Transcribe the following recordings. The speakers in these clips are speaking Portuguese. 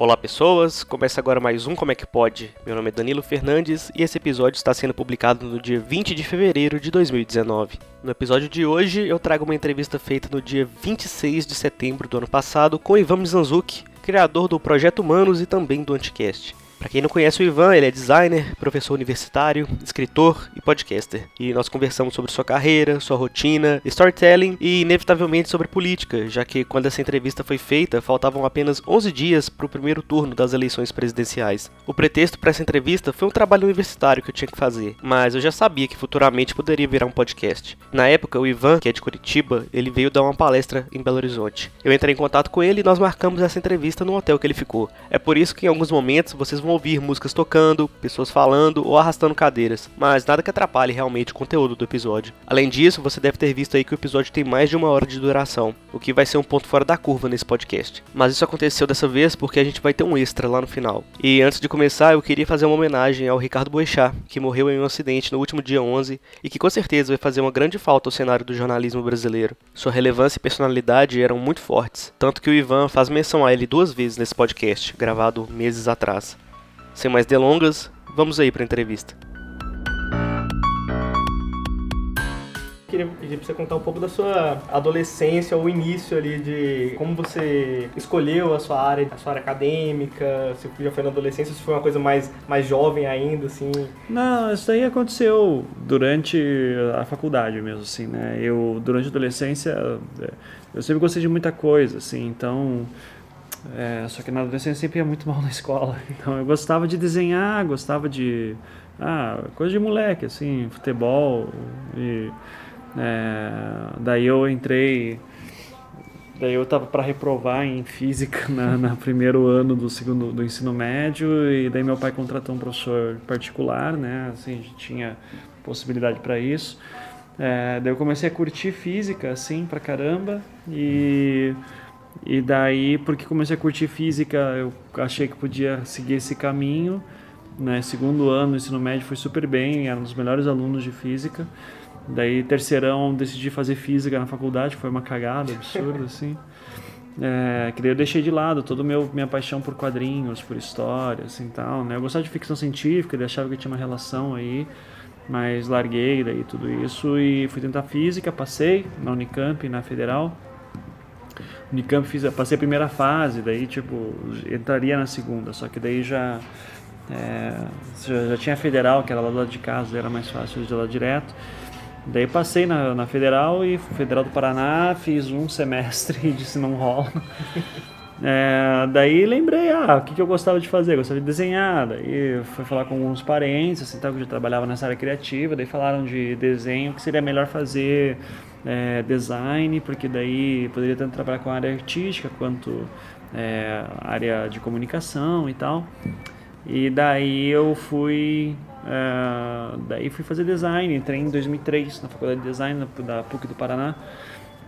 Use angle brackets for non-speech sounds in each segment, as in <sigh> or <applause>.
Olá pessoas, começa agora mais um Como é que pode? Meu nome é Danilo Fernandes e esse episódio está sendo publicado no dia 20 de fevereiro de 2019. No episódio de hoje eu trago uma entrevista feita no dia 26 de setembro do ano passado com Ivan Mizanzuki, criador do Projeto Humanos e também do Anticast. Para quem não conhece o Ivan, ele é designer, professor universitário, escritor e podcaster. E nós conversamos sobre sua carreira, sua rotina, storytelling e inevitavelmente sobre política, já que quando essa entrevista foi feita, faltavam apenas 11 dias para o primeiro turno das eleições presidenciais. O pretexto para essa entrevista foi um trabalho universitário que eu tinha que fazer, mas eu já sabia que futuramente poderia virar um podcast. Na época, o Ivan, que é de Curitiba, ele veio dar uma palestra em Belo Horizonte. Eu entrei em contato com ele e nós marcamos essa entrevista no hotel que ele ficou. É por isso que em alguns momentos vocês vão vão ouvir músicas tocando, pessoas falando ou arrastando cadeiras, mas nada que atrapalhe realmente o conteúdo do episódio. Além disso, você deve ter visto aí que o episódio tem mais de uma hora de duração, o que vai ser um ponto fora da curva nesse podcast. Mas isso aconteceu dessa vez porque a gente vai ter um extra lá no final. E antes de começar, eu queria fazer uma homenagem ao Ricardo Boechat, que morreu em um acidente no último dia 11 e que com certeza vai fazer uma grande falta ao cenário do jornalismo brasileiro. Sua relevância e personalidade eram muito fortes, tanto que o Ivan faz menção a ele duas vezes nesse podcast, gravado meses atrás. Sem mais delongas, vamos aí para a entrevista. Queria pedir para você contar um pouco da sua adolescência, o início ali de como você escolheu a sua área, a sua área acadêmica, se já foi na adolescência, se foi uma coisa mais, mais jovem ainda, assim. Não, isso aí aconteceu durante a faculdade mesmo, assim, né? Eu, durante a adolescência, eu sempre gostei de muita coisa, assim, então é, só que na adolescência sempre ia muito mal na escola. <laughs> Então eu gostava de desenhar, gostava de. Ah, coisa de moleque, assim, futebol. E, é, daí eu entrei. Daí eu tava para reprovar em física <laughs> na, na, primeiro ano do segundo do ensino médio e daí meu pai contratou um professor particular, né? Assim, a gente tinha possibilidade para isso. É, daí eu comecei a curtir física, assim, pra caramba e e daí, porque comecei a curtir física, eu achei que podia seguir esse caminho. Né? Segundo ano, ensino médio foi super bem, era um dos melhores alunos de física. Daí, terceirão, decidi fazer física na faculdade, foi uma cagada absurda, <laughs> assim. É, que daí eu deixei de lado toda a minha paixão por quadrinhos, por história, assim, tal, né? Eu gostava de ficção científica, eu achava que tinha uma relação aí, mas larguei daí tudo isso e fui tentar física, passei na Unicamp, na Federal. Unicamp fiz, passei a primeira fase, daí tipo, entraria na segunda, só que daí já, é, já, já, tinha federal, que era lá do lado de casa, era mais fácil de ir lá direto. Daí passei na, na federal e federal do Paraná, fiz um semestre <laughs> e disse não rola. É, daí lembrei, ah, o que, que eu gostava de fazer? Eu gostava de desenhar, daí fui falar com alguns parentes, assim, tal, que já trabalhava nessa área criativa, daí falaram de desenho, que seria melhor fazer é, design, porque daí poderia tanto trabalhar com a área artística quanto é, área de comunicação e tal. E daí eu fui, é, daí fui fazer design, entrei em 2003 na faculdade de design da PUC do Paraná.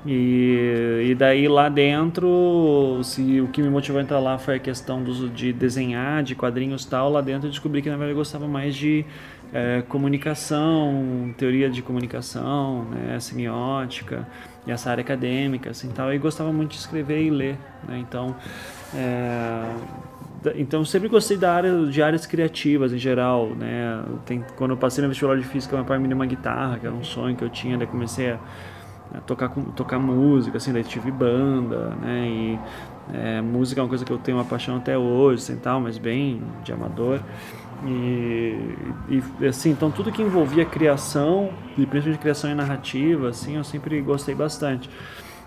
E, e daí lá dentro, se o que me motivou a entrar lá foi a questão do, de desenhar, de quadrinhos e tal, lá dentro eu descobri que na verdade eu gostava mais de é, comunicação, teoria de comunicação, né, semiótica e essa área acadêmica, assim, tal, e gostava muito de escrever e ler, né, então, é, então sempre gostei da área de áreas criativas em geral, né, Tem, quando eu passei no vestibular de física, meu pai me deu uma guitarra, que era um sonho que eu tinha, daí comecei a, a tocar, tocar música, assim, daí tive banda, né, e é, música é uma coisa que eu tenho uma paixão até hoje, assim, tal, mas bem de amador. E, e, assim, então tudo que envolvia criação, e principalmente criação e narrativa, assim, eu sempre gostei bastante.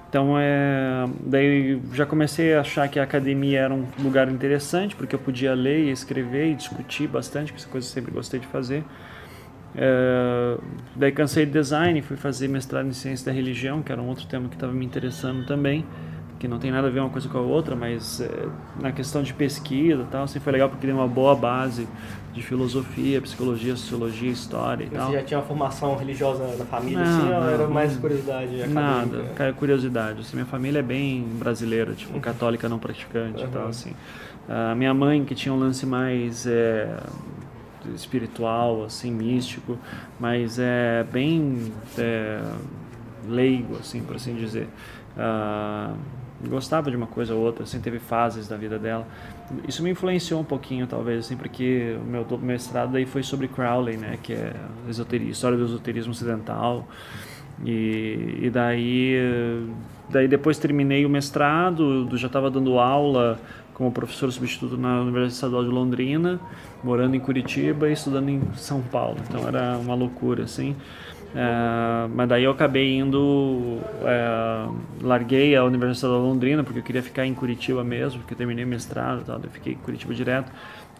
Então, é, daí já comecei a achar que a academia era um lugar interessante, porque eu podia ler e escrever e discutir bastante, que essa coisa eu sempre gostei de fazer. É, daí cansei de design, fui fazer mestrado em ciência da religião, que era um outro tema que estava me interessando também que não tem nada a ver uma coisa com a outra, mas é, na questão de pesquisa e tal, assim, foi legal porque deu uma boa base de filosofia, psicologia, sociologia, história e Você tal. Você já tinha uma formação religiosa na família, não, assim, não, ou era mais curiosidade acadêmica? Nada, cara, curiosidade. Assim, minha família é bem brasileira, tipo, católica não praticante uhum. e tal, assim. A minha mãe, que tinha um lance mais... É, espiritual, assim, místico, mas é bem é, leigo, assim, por assim dizer. Uh, gostava de uma coisa ou outra, assim, teve fases da vida dela. Isso me influenciou um pouquinho, talvez, assim, porque o meu mestrado daí foi sobre Crowley, né, que é esoteria, história do esoterismo ocidental. E, e daí, daí depois terminei o mestrado, já estava dando aula como professor substituto na Universidade Estadual de Londrina, morando em Curitiba e estudando em São Paulo. Então era uma loucura, assim. É, mas daí eu acabei indo, é, larguei a Universidade de Londrina porque eu queria ficar em Curitiba mesmo, porque eu terminei mestrado e tal, eu fiquei em Curitiba direto.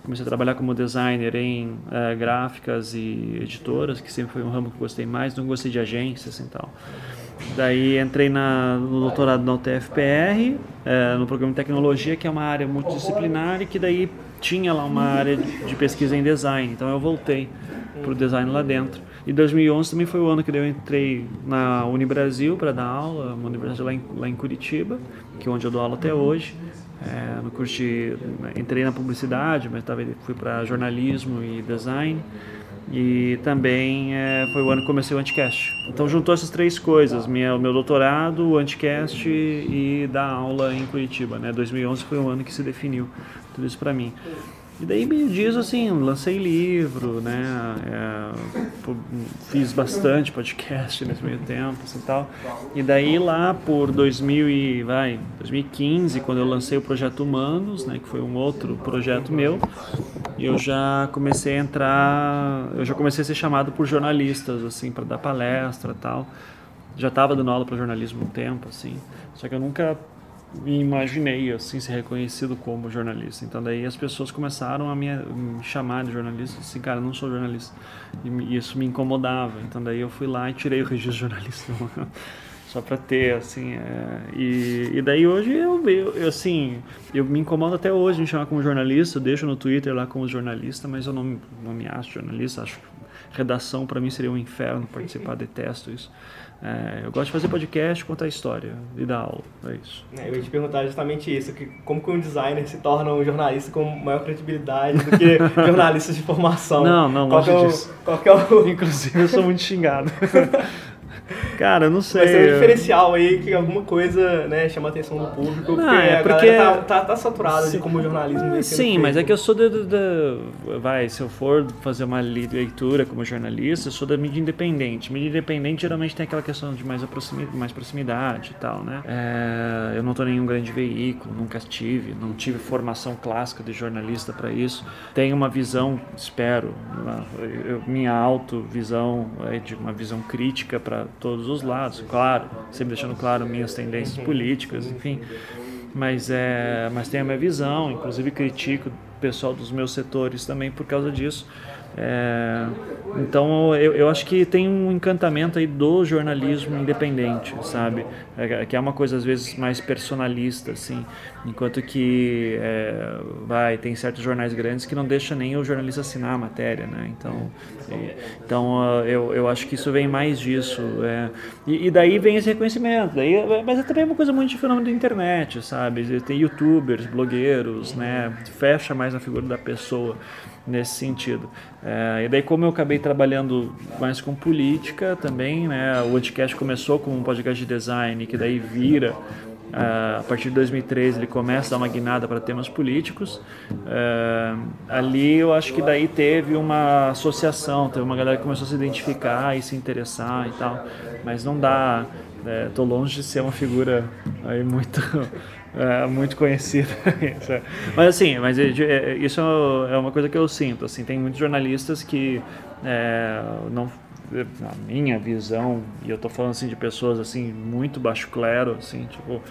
Comecei a trabalhar como designer em é, gráficas e editoras, que sempre foi um ramo que eu gostei mais, não gostei de agências e tal. Daí entrei na, no doutorado na UTFPR, é, no programa de tecnologia, que é uma área multidisciplinar e que daí tinha lá uma área de pesquisa em design. Então eu voltei para o design lá dentro. E 2011 também foi o ano que eu entrei na Unibrasil para dar aula, uma universidade lá em, lá em Curitiba, que é onde eu dou aula até hoje. É, no curso de, entrei na publicidade, mas tava, fui para jornalismo e design. E também é, foi o ano que comecei o Anticast. Então juntou essas três coisas, minha, o meu doutorado, o Anticast e dar aula em Curitiba. Né? 2011 foi o ano que se definiu tudo isso para mim. E daí me diz assim, lancei livro, né? É, fiz bastante podcast <laughs> nesse meio tempo, assim tal. E daí lá por 2000 e, vai, 2015, quando eu lancei o projeto Humanos, né? Que foi um outro projeto meu, eu já comecei a entrar, eu já comecei a ser chamado por jornalistas, assim, para dar palestra, tal. Já estava dando aula para jornalismo um tempo, assim. Só que eu nunca me imaginei assim ser reconhecido como jornalista. Então daí as pessoas começaram a me, chamar de jornalista, assim, cara, não sou jornalista. E isso me incomodava. Então daí eu fui lá e tirei o registro jornalista. <laughs> só para ter assim é, e, e daí hoje eu, eu, assim eu me incomodo até hoje me chamar como jornalista eu deixo no Twitter lá como jornalista mas eu não, não me acho jornalista acho redação para mim seria um inferno participar detesto isso é, eu gosto de fazer podcast, contar história e dar aula, é isso. É, eu ia te perguntar justamente isso, que como que um designer se torna um jornalista com maior credibilidade do que <laughs> jornalistas de formação? Não, não, qual longe é o, disso. Qual é o... Inclusive eu sou muito xingado. <laughs> Cara, não sei. Mas tem um diferencial aí que alguma coisa né, chama a atenção do público, não, porque, é porque a galera tá, tá, tá saturada de como o jornalismo Sim, mas é que eu sou da, Vai, se eu for fazer uma leitura como jornalista, eu sou da mídia independente. Mídia independente geralmente tem aquela questão de mais, proximidade, mais proximidade e tal, né? É, eu não tô em nenhum grande veículo, nunca tive, não tive formação clássica de jornalista para isso. Tenho uma visão, espero, uma, eu, minha autovisão é de uma visão crítica para todos os lados, claro, sempre deixando claro minhas tendências políticas, enfim. Mas, é, mas tenho a minha visão, inclusive critico o pessoal dos meus setores também por causa disso. É, então eu, eu acho que tem um encantamento aí do jornalismo independente, sabe? É, que é uma coisa às vezes mais personalista, assim, enquanto que é, vai tem certos jornais grandes que não deixa nem o jornalista assinar a matéria, né? Então, então eu, eu acho que isso vem mais disso. É, e, e, daí vem esse reconhecimento. Daí, mas é também uma coisa muito de fenômeno da internet, sabe? Tem YouTubers, blogueiros, né? Fecha mais na figura da pessoa nesse sentido. É, e daí como eu acabei trabalhando mais com política também, né, o Anticast começou com um podcast de design que daí vira Uh, a partir de 2013 ele começa a dar uma guinada para temas políticos. Uh, ali eu acho que daí teve uma associação, teve uma galera que começou a se identificar e se interessar e tal. Mas não dá, estou é, longe de ser uma figura aí muito é, muito conhecida. <laughs> mas assim, mas é, é, isso é uma coisa que eu sinto. Assim, tem muitos jornalistas que é, não na minha visão e eu estou falando assim de pessoas assim muito baixo clero assim tipo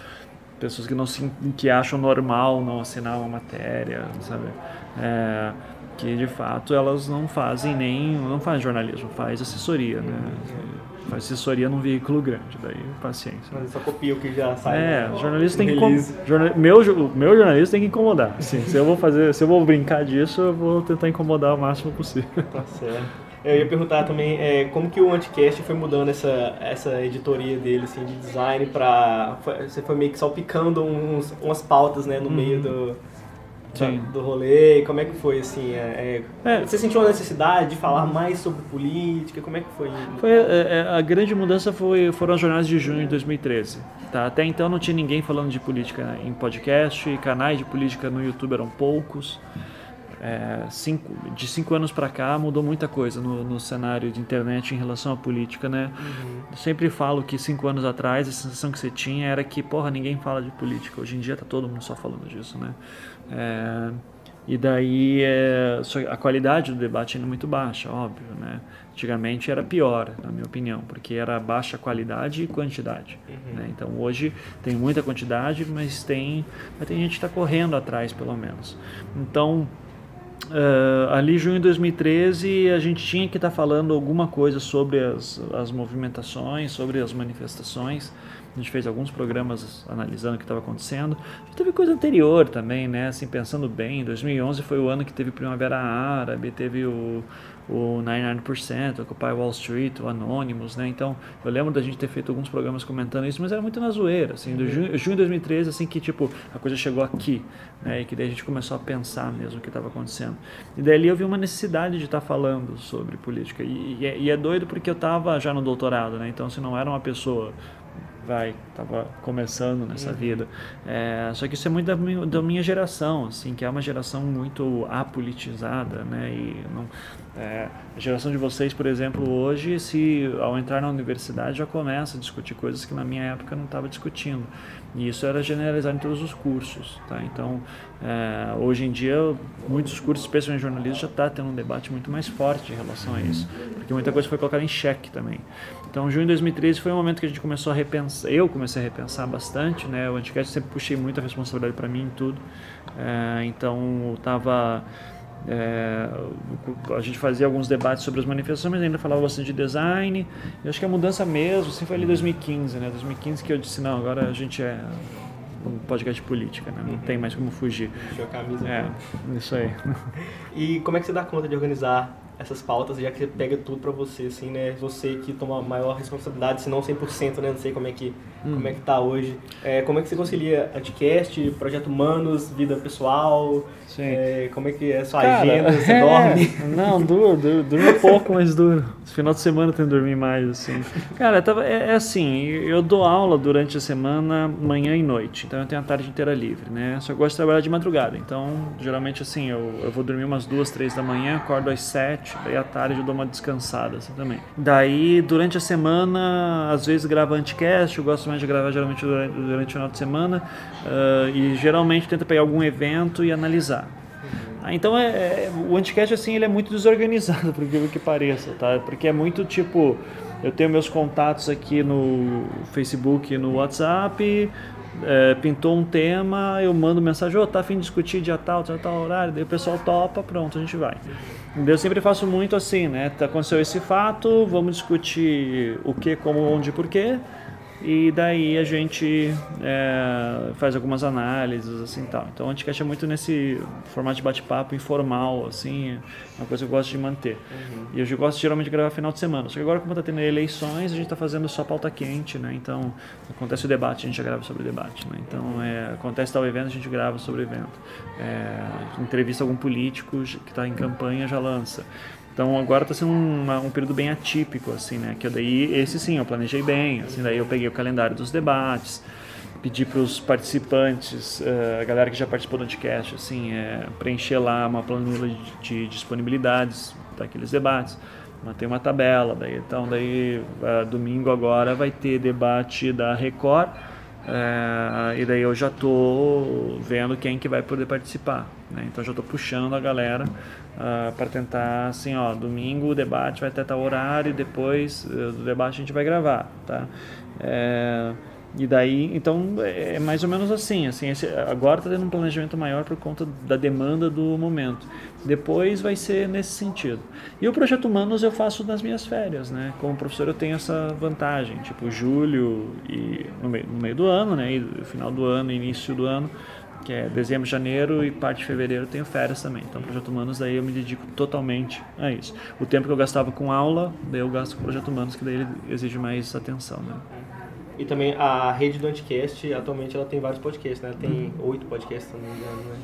pessoas que não se que acham normal não assinar uma matéria sabe é, que de fato elas não fazem nem não fazem jornalismo faz assessoria né faz assessoria num veículo grande, daí paciência. Mas só copia o que já sai. É, o jornalista tem que jornal, meu, meu jornalista tem que incomodar. Assim, se eu vou fazer, se eu vou brincar disso, eu vou tentar incomodar o máximo possível. Tá certo. Eu ia perguntar também é, como que o Anticast foi mudando essa, essa editoria dele, assim, de design para Você foi meio que salpicando uns, umas pautas, né, no uhum. meio do do rolê? Como é que foi, assim? É, é, você sentiu a necessidade de falar mais sobre política? Como é que foi? foi é, a grande mudança foi, foram as jornadas de junho de 2013. Tá? Até então não tinha ninguém falando de política em podcast, canais de política no YouTube eram poucos. É, cinco, de cinco anos para cá mudou muita coisa no, no, cenário de internet em relação à política, né? Uhum. Sempre falo que cinco anos atrás a sensação que você tinha era que, porra, ninguém fala de política. Hoje em dia tá todo mundo só falando disso, né? É, e daí é, a qualidade do debate ainda é muito baixa, óbvio, né? Antigamente era pior, na minha opinião, porque era baixa qualidade e quantidade. Uhum. Né? Então hoje tem muita quantidade, mas tem, mas tem gente que está correndo atrás, pelo menos. Então Uh, ali, junho de 2013, a gente tinha que estar tá falando alguma coisa sobre as, as movimentações, sobre as manifestações. A gente fez alguns programas analisando o que estava acontecendo. Teve coisa anterior também, né? Assim, pensando bem, 2011 foi o ano que teve Primavera Árabe, teve o, o 99%, Occupy Wall Street, o Anonymous, né? Então, eu lembro da gente ter feito alguns programas comentando isso, mas era muito na zoeira, assim, do junho, junho de 2013, assim, que, tipo, a coisa chegou aqui, né? E que daí a gente começou a pensar mesmo o que estava acontecendo. E daí eu vi uma necessidade de estar tá falando sobre política. E, e, é, e é doido porque eu estava já no doutorado, né? Então, se não era uma pessoa vai, tava começando nessa uhum. vida. É, só que isso é muito da minha, da minha, geração, assim, que é uma geração muito apolitizada, né? E não, é, a geração de vocês, por exemplo, hoje, se ao entrar na universidade já começa a discutir coisas que na minha época não estava discutindo. E isso era generalizado em todos os cursos, tá? Então, é, hoje em dia, muitos cursos, especialmente jornalismo, já está tendo um debate muito mais forte em relação a isso, porque muita coisa foi colocada em xeque também. Então, junho de 2013 foi um momento que a gente começou a repensar, eu comecei a repensar bastante, né? O Anticast sempre puxei muita responsabilidade para mim em tudo. É, então, eu estava é, a gente fazia alguns debates sobre as manifestações, mas ainda falava bastante de design. Eu acho que a mudança mesmo, assim, foi ali 2015, né? 2015 que eu disse, não, agora a gente é um podcast de política, né? Não tem mais como fugir. Deixou a camisa. É, isso aí. <laughs> E como é que você dá conta de organizar essas pautas, já que você pega tudo para você, assim, né? Você que toma maior responsabilidade, se não 100%, né? Não sei como é que, hum. como é que tá hoje. É, como é que você concilia podcast, projeto humanos, vida pessoal? É, como é que é a sua Cara, agenda? <laughs> Você é, dorme? Não, duro, duro, duro pouco, mas duro. Final de semana eu tenho que dormir mais, assim. Cara, tava, é, é, assim, eu dou aula durante a semana, manhã e noite, então eu tenho a tarde inteira livre, né? Só gosto de trabalhar de madrugada, então geralmente assim, eu, eu vou dormir umas duas, três da manhã, acordo às sete, daí à tarde eu dou uma descansada, assim também. Daí, durante a semana, às vezes gravo anticast, eu gosto de gravar geralmente durante, durante o final de semana, uh, e geralmente tento pegar algum evento e analisar. Ah, então é, é, o Anticast assim ele é muito desorganizado, <laughs> por que que pareça, tá? Porque é muito tipo, eu tenho meus contatos aqui no Facebook, no WhatsApp, é, pintou um tema, eu mando mensagem, oh, tá afim de discutir dia tal, tal, tal horário, daí o pessoal topa, pronto, a gente vai. Eu sempre faço muito assim, né? Aconteceu esse fato, vamos discutir o que, como, onde, porquê e daí a gente é, faz algumas análises assim tal. Então o Anticast é muito nesse formato de bate-papo informal, assim, é uma coisa que eu gosto de manter. Uhum. E eu gosto geralmente de gravar final de semana. Só que agora como está tendo eleições, a gente está fazendo só pauta quente, né? Então acontece o debate, a gente já grava sobre o debate, né? Então é, acontece tal evento, a gente grava sobre o evento. É, entrevista algum político que está em campanha, já lança. Então agora está sendo um, um, período bem atípico, assim, né? Que daí, esse sim, eu planejei bem, assim, daí eu peguei o calendário dos debates, pedi para os participantes, uh, a galera que já participou do podcast, assim, é, preencher lá uma planilha de, de disponibilidades daqueles debates, manter uma tabela, daí, então daí uh, domingo agora vai ter debate da Record, uh, e daí eu já estou vendo quem que vai poder participar, né? Então já estou puxando a galera uh, ah, para tentar, assim, ó, domingo o debate vai ter tal horário depois uh, do debate a gente vai gravar, tá? É, e daí, então, é mais ou menos assim, assim esse, agora está tendo um planejamento maior por conta da demanda do momento. Depois vai ser nesse sentido. E o Projeto Humanos eu faço nas minhas férias, né? Como professor eu tenho essa vantagem, tipo, julho e no meio, no meio do ano, né? E no final do ano, início do ano, que é dezembro, janeiro e parte de fevereiro eu tenho férias também. Então, Projeto Humanos, daí eu me dedico totalmente a isso. O tempo que eu gastava com aula, daí eu gasto com Projeto Humanos, que daí ele exige mais atenção, né? E também a rede do Anticast, atualmente ela tem vários podcasts, né? tem uhum. oito podcasts, se não me engano, né?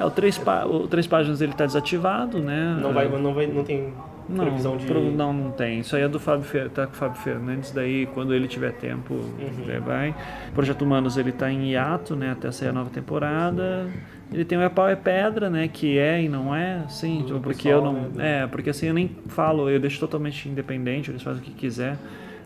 É, o três, pá- o três páginas ele está desativado, né? Não vai, não vai, não tem Não, previsão de... pro- não, não tem. Isso aí é do Fábio, Fer- tá com o Fábio Fernandes, daí quando ele tiver tempo, Uhum. ele vai. O Projeto Humanos ele tá em hiato, né, até sair a nova temporada. Ele tem o É Pau é Pedra, né, que é e não é, Do tipo, porque pessoal, eu não, né, é, porque assim eu nem falo, eu deixo totalmente independente, eles fazem o que quiser.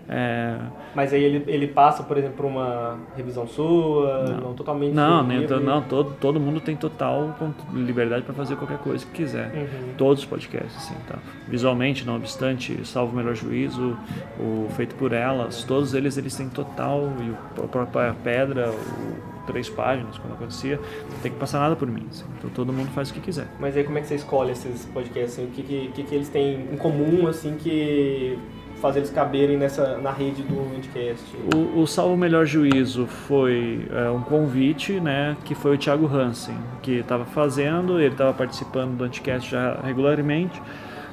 É, Mas aí ele, ele passa, por exemplo, por uma revisão sua, não, totalmente não, nem, não todo, todo mundo tem total liberdade para fazer qualquer coisa que quiser. Uhum. Todos os podcasts, assim, tá? Visualmente, não obstante, Salvo o Melhor Juízo, o Feito por Elas, todos eles, eles têm total, e o próprio Pedra, o Três Páginas, quando acontecia, não tem que passar nada por mim, assim. Então todo mundo faz o que quiser. Mas aí como é que você escolhe esses podcasts? Assim, o que, que, que, que eles têm em comum, assim, que faz eles caberem nessa, na rede do Indcast? O, o Salvo Melhor Juízo foi é, um convite, né, que foi o Thiago Hansen, que estava fazendo, ele estava participando do Anticast já regularmente.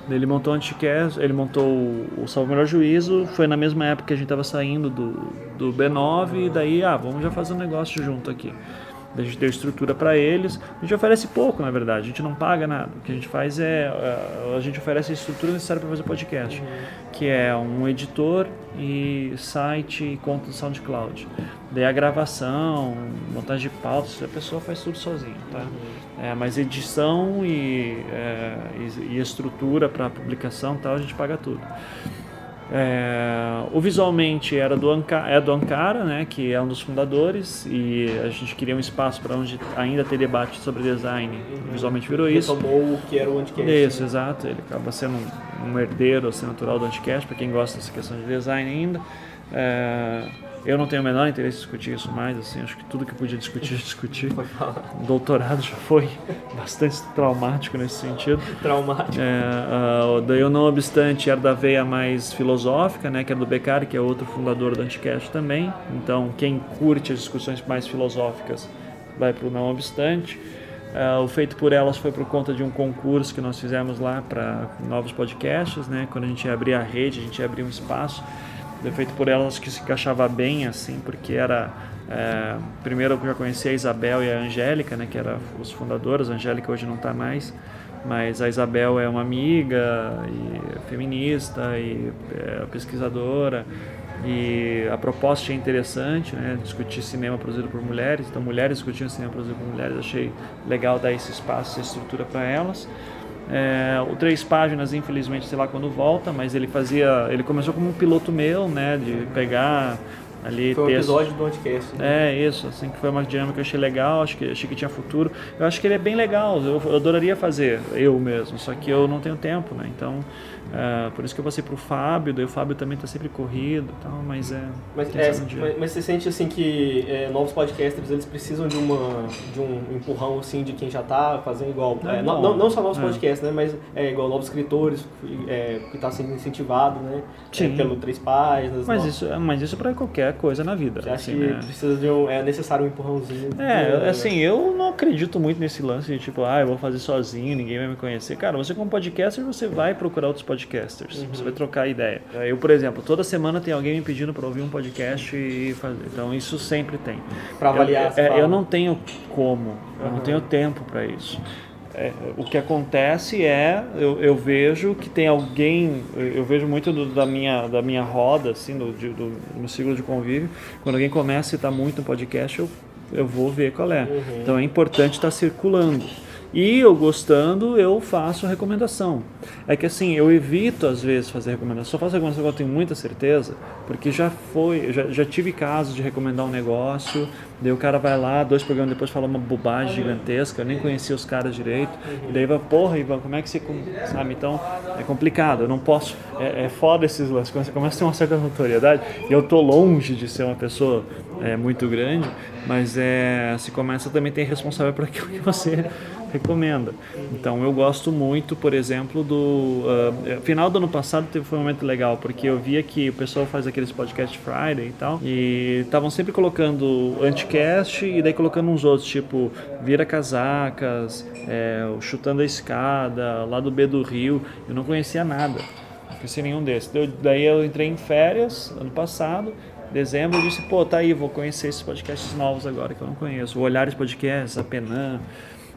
Ele montou o Anticast, ele montou o, Salvo Melhor Juízo, foi na mesma época que a gente estava saindo do, do B9, e daí, ah, vamos já fazer um negócio junto aqui. A gente deu estrutura para eles. A gente oferece pouco, na verdade. A gente não paga nada. O que a gente faz é eh, a gente oferece a estrutura necessária para fazer podcast, que é um editor e site e conta do SoundCloud. Daí a gravação, montagem de pautas, a pessoa faz tudo sozinha, tá? É, mas edição e, é, e, estrutura para publicação, tal, a gente paga tudo. É, o visualmente era do Anca, é do Ankara, né, que é um dos fundadores, e a gente queria um espaço para onde ainda ter debate sobre design. Visualmente virou isso. Retomou o que era o Anticast. Isso, né? exato. Ele acaba sendo um, um herdeiro assim, natural do Anticast, para quem gosta dessa questão de design ainda. É, eu não tenho o menor interesse em discutir isso mais, assim, acho que tudo que podia discutir, <laughs> já discuti. Pode falar. O doutorado já foi bastante traumático nesse sentido. Traumático. É, ah, daí, eu, não obstante, era da veia mais filosófica, né, que é do Beccari, que é outro fundador do Anticast também. Então, quem curte as discussões mais filosóficas vai para o não obstante. Ah, o Feito por Elas foi por conta de um concurso que nós fizemos lá para novos podcasts, né? Quando a gente ia abrir a rede, a gente ia abrir um espaço. Feito por Elas que se encaixava bem, assim, porque era... é, primeiro eu já conheci a Isabel e a Angélica, né? Que eram os fundadores. A Angélica hoje não está mais mas a Isabel é uma amiga e feminista e é pesquisadora e a proposta é interessante, né? discutir cinema produzido por mulheres, então mulheres discutindo cinema produzido por mulheres, achei legal dar esse espaço, essa estrutura para elas. É, o Três Páginas, infelizmente, sei lá quando volta, mas ele fazia, ele começou como um piloto meu, né, de pegar ali Foi um episódio do Anticast. né? é, isso, assim, que foi uma dinâmica que eu achei legal, acho que, achei que tinha futuro. Eu acho que ele é bem legal, eu, eu adoraria fazer, eu mesmo, só que eu não tenho tempo, né? Então, é, por isso que eu passei pro Fábio, daí o Fábio também tá sempre corrido e tal, mas é... Mas, é, um mas, mas você sente assim que é, novos podcasters eles precisam de uma de um empurrão assim de quem já tá fazendo igual É é, não, bom. não, não só novos É. podcasts né mas é igual novos escritores que está sendo incentivado né Sim. Pelo três páginas Mas no- isso, mas isso para qualquer coisa na vida, você acha assim, que né? precisa de um é necessário um empurrãozinho É, assim, eu não acredito muito nesse lance de tipo, ah, eu vou fazer sozinho, ninguém vai me conhecer. Cara, você como podcaster, você vai procurar outros podcasters, você vai trocar ideia. Eu, por exemplo, toda semana tem alguém me pedindo para ouvir um podcast e fazer. Então, isso sempre tem. Pra avaliar, Eu, é, fala. eu não tenho como, eu não Uhum. tenho tempo para isso. É, o que acontece é, eu, eu vejo que tem alguém, eu, vejo muito do- da, minha, da minha roda, assim, do, de- do, do meu ciclo de convívio, quando alguém começa a citar muito um podcast, eu, eu vou ver qual é. Uhum. Então é importante estar circulando. E eu gostando, eu faço recomendação. É que assim, eu evito às vezes fazer recomendação. Só faço recomendação quando eu tenho muita certeza, porque já foi, já, já tive casos de recomendar um negócio, daí o cara vai lá, dois programas depois fala uma bobagem gigantesca, eu nem conhecia os caras direito, e daí vai, porra, Ivan, como é que você. Sabe? Então é complicado, eu não posso. É, é foda esses lances, quando você começa a ter uma certa notoriedade, e eu tô longe de ser uma pessoa é, muito grande, mas é, se começa também tem responsável por aquilo que você recomenda. Então eu gosto muito, por exemplo, do ah, final do ano passado teve foi um momento legal porque eu via que o pessoal faz aqueles podcast Friday e tal e estavam sempre colocando anticast e daí colocando uns outros tipo vira casacas, é, o chutando a escada, lá do B do Rio. Eu não conhecia nada, não conhecia nenhum desses. Daí eu entrei em férias ano passado dezembro eu disse, pô, tá aí, vou conhecer esses podcasts novos agora que eu não conheço. O Olhares Podcasts, a Penan,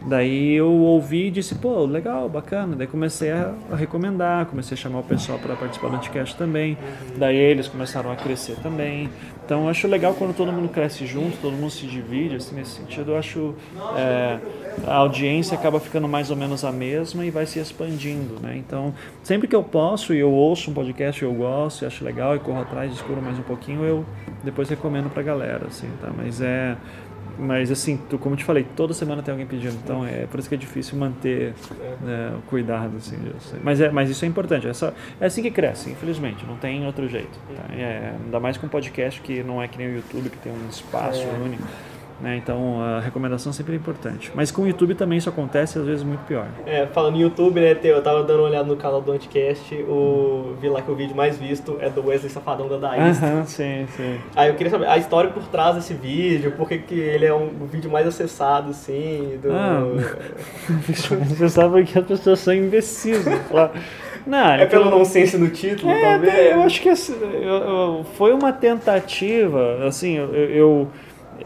Daí eu ouvi e disse, pô, legal, bacana. Daí comecei a, recomendar, comecei a chamar o pessoal para participar do Anticast também. Daí eles começaram a crescer também. Então acho legal quando todo mundo cresce junto, todo mundo se divide, assim, nesse sentido. Eu acho é, a audiência acaba ficando mais ou menos a mesma e vai se expandindo, né? Então, sempre que eu posso e eu ouço um podcast eu gosto e acho legal e corro atrás, descubro mais um pouquinho, eu depois recomendo pra galera, assim, tá? Mas é mas assim, tu, como eu te falei, toda semana tem alguém pedindo, então é por isso que é difícil manter né, o cuidado assim. Mas é, mas isso é importante. Essa, é assim que cresce, infelizmente, não tem outro jeito. Tá? É, ainda mais com um podcast que não é que nem o YouTube que tem um espaço é. Né? Então a recomendação sempre é importante. Mas com o YouTube também isso acontece às vezes muito pior. É, falando em YouTube, né, eu tava dando uma olhada no canal do Anticast, o, vi lá que o vídeo mais visto é do Wesley Safadão da Daísta. Aham, sim, sim. Aí eu queria saber a história por trás desse vídeo, por que ele é um, o vídeo mais acessado, assim, do... Ah, <laughs> <laughs> você sabe que as pessoas são imbecis, né? Não, é pelo nonsense no título, é, talvez? Eu acho que assim, eu, eu, foi uma tentativa, assim, eu, eu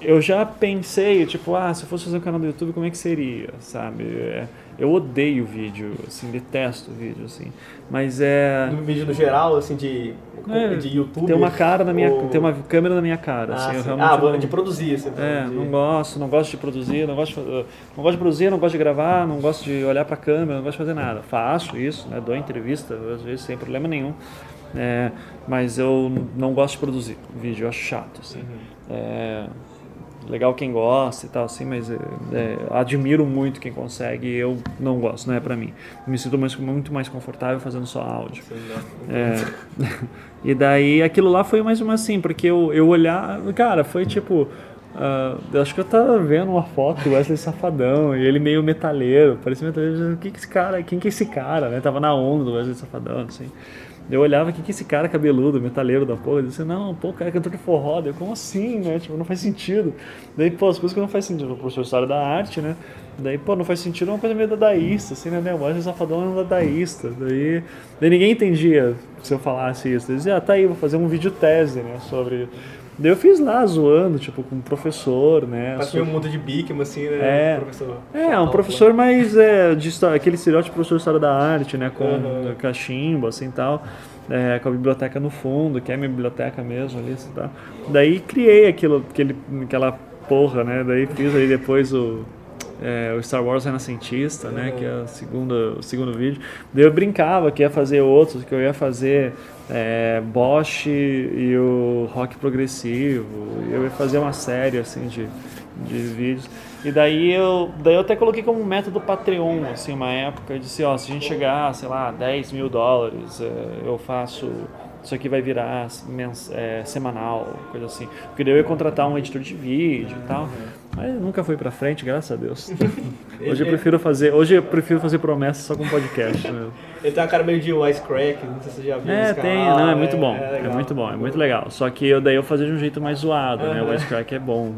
eu já pensei, tipo, ah, se eu fosse fazer um canal do YouTube, como é que seria, sabe? É, eu odeio vídeo, assim, detesto vídeo, assim. Mas é. No vídeo no geral, assim, de, é, de YouTube? Tem uma cara na minha. Ou... Tem uma câmera na minha cara. Ah, assim, ah não, de produzir, assim. É, de... não gosto, não gosto de produzir, não gosto de, não gosto de produzir, não gosto de gravar, não gosto de olhar pra câmera, não gosto de fazer nada. Faço isso, né? Dou entrevista, às vezes, sem problema nenhum. É, mas eu não gosto de produzir vídeo, eu acho chato, assim. Uhum. É, legal quem gosta e tal, assim, mas é, é, admiro muito quem consegue eu não gosto, não é pra mim. me sinto mais, muito mais confortável fazendo só áudio. É, <laughs> e daí aquilo lá foi mais uma assim, porque eu, eu olhar, cara, foi tipo. Uh, acho que eu tava vendo uma foto do Wesley Safadão e ele meio metaleiro, parecia metaleiro, o que que esse cara, quem que é esse cara, né? Tava na onda do Wesley Safadão, assim. Eu olhava, que que esse cara cabeludo, metaleiro da porra? Eu disse, não, pô, o cara é cantor de forró. Eu, como assim, né? Tipo, não faz sentido. Daí, pô, as coisas que não faz sentido. O professor da arte, né? Daí, pô, não faz sentido é uma coisa meio dadaísta, assim, né? O Wesley Safadão é um dadaísta. Daí, daí ninguém entendia se eu falasse isso. Daí dizia, ah, tá aí, vou fazer um vídeo tese, né? Sobre Daí eu fiz lá, zoando, tipo, com um professor, né? Parece meio um mundo de Bikman, assim, né? É, professor é um professor mais é, de aquele estereótipo professor de história da arte, né? Com uhum. cachimbo, assim, tal. É, com a biblioteca no fundo, que é minha biblioteca mesmo ali, assim, tá? Daí criei aquilo, aquele, aquela porra, né? Daí fiz aí depois o é, o Star Wars Renascentista, né, que é a segunda, o segundo vídeo. Daí eu brincava que ia fazer outros, que eu ia fazer é, Bosch e o rock progressivo. Eu ia fazer uma série assim de, de vídeos. E daí eu, daí eu até coloquei como método Patreon, assim, uma época, eu disse, ó, se a gente chegar, sei lá, 10 mil dólares, é, eu faço isso aqui vai virar é, semanal, coisa assim. Porque daí eu ia contratar um editor de vídeo e tal. Mas nunca foi pra frente, graças a Deus. <laughs> hoje eu prefiro fazer, hoje eu prefiro fazer promessas só com podcast mesmo. Ele tem uma cara meio de Wisecrack, não sei se você já viu É, tem, canal, não, é, é muito bom. É, é, muito bom, é muito legal. Só que eu, daí eu fazia de um jeito mais zoado, né? O Wisecrack é bom.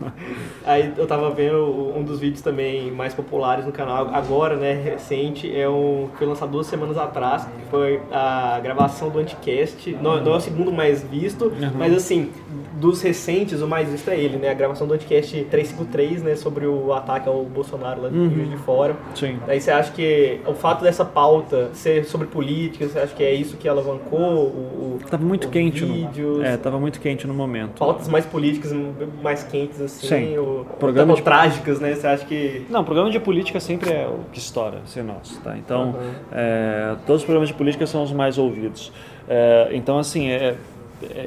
<laughs> Aí eu tava vendo um dos vídeos também mais populares no canal, agora, né, recente, é um que foi lançado duas semanas atrás, que foi a gravação do Anticast. Não, não é o segundo mais visto, uhum. mas assim, dos recentes, o mais visto é ele, né? A gravação do Anticast 353, né? Sobre o ataque ao Bolsonaro lá no uhum. de Fora. Sim. Aí você acha que o fato dessa pauta ser sobre política, você acha que é isso que alavancou o, o Tava muito quente vídeos, no... É, tava muito quente no momento. Pautas mais políticas, mais quentes, assim. Sim. O, programa de... trágicas, né? Você acha que... Não, programa de política sempre é o que estoura, ser nosso, tá? Então, uhum. é, todos os programas de política são os mais ouvidos. É, então, assim, é,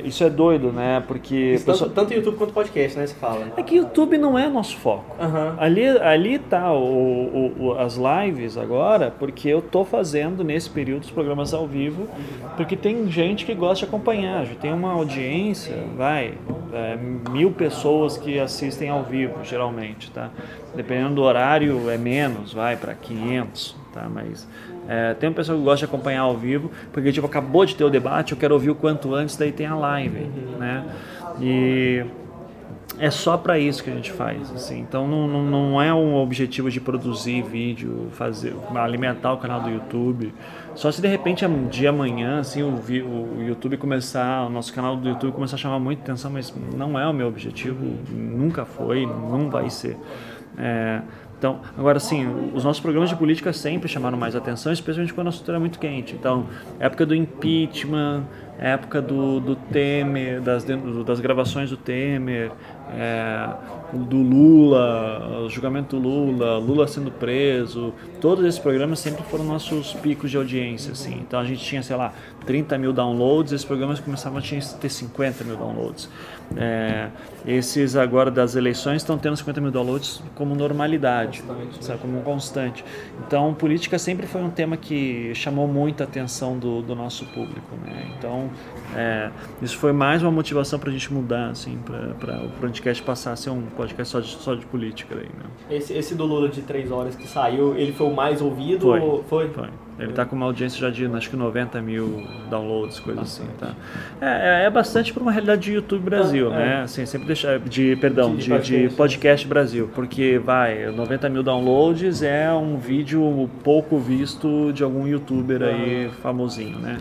isso é doido, né? Porque. Tanto, pessoa... tanto YouTube quanto podcast, né? Você fala. Né? É que YouTube não é nosso foco. Uhum. Ali, ali tá o, o, o, as lives agora, porque eu tô fazendo nesse período os programas ao vivo, porque tem gente que gosta de acompanhar. Já tem uma audiência, vai, é, mil pessoas que assistem ao vivo, geralmente, tá? Dependendo do horário, é menos, vai para 500, tá? Mas é, tem uma pessoa que gosta de acompanhar ao vivo, porque tipo, acabou de ter o debate, eu quero ouvir o quanto antes, daí tem a live, uhum. né? E é só para isso que a gente faz, assim. Então não, não, não, é um objetivo de produzir vídeo, fazer, alimentar o canal do YouTube. Só se de repente de amanhã, assim, o, o YouTube começar, o nosso canal do YouTube começar a chamar muita atenção, mas não é o meu objetivo, nunca foi, não vai ser. É, Então, agora sim, os nossos programas de política sempre chamaram mais atenção, especialmente quando o assunto era muito quente. Então, época do impeachment, época do, do Temer, das, das gravações do Temer, é, do Lula, o julgamento do Lula, Lula sendo preso, todos esses programas sempre foram nossos picos de audiência, assim. Então a gente tinha, sei lá, 30 mil downloads, esses programas começavam a ter 50 mil downloads. É, esses agora das eleições estão tendo 50 mil downloads como normalidade, constante, sabe, como constante. Então, política sempre foi um tema que chamou muita atenção do, do nosso público. Né? Então, é, isso foi mais uma motivação para a gente mudar, assim, para o podcast passar a ser um podcast só de, só de política. Aí, né? esse, esse do Lula de três horas que saiu, ele foi o mais ouvido? Foi. Ou foi? foi. Ele está com uma audiência já de acho que 90 mil downloads, coisa assim, tá? É, é, é bastante para uma realidade de YouTube Brasil, ah, né? É. Assim, sempre deixar de perdão, de, de, podcast. de, podcast. Brasil, porque vai 90 mil downloads é um vídeo pouco visto de algum YouTuber aí famosinho, né?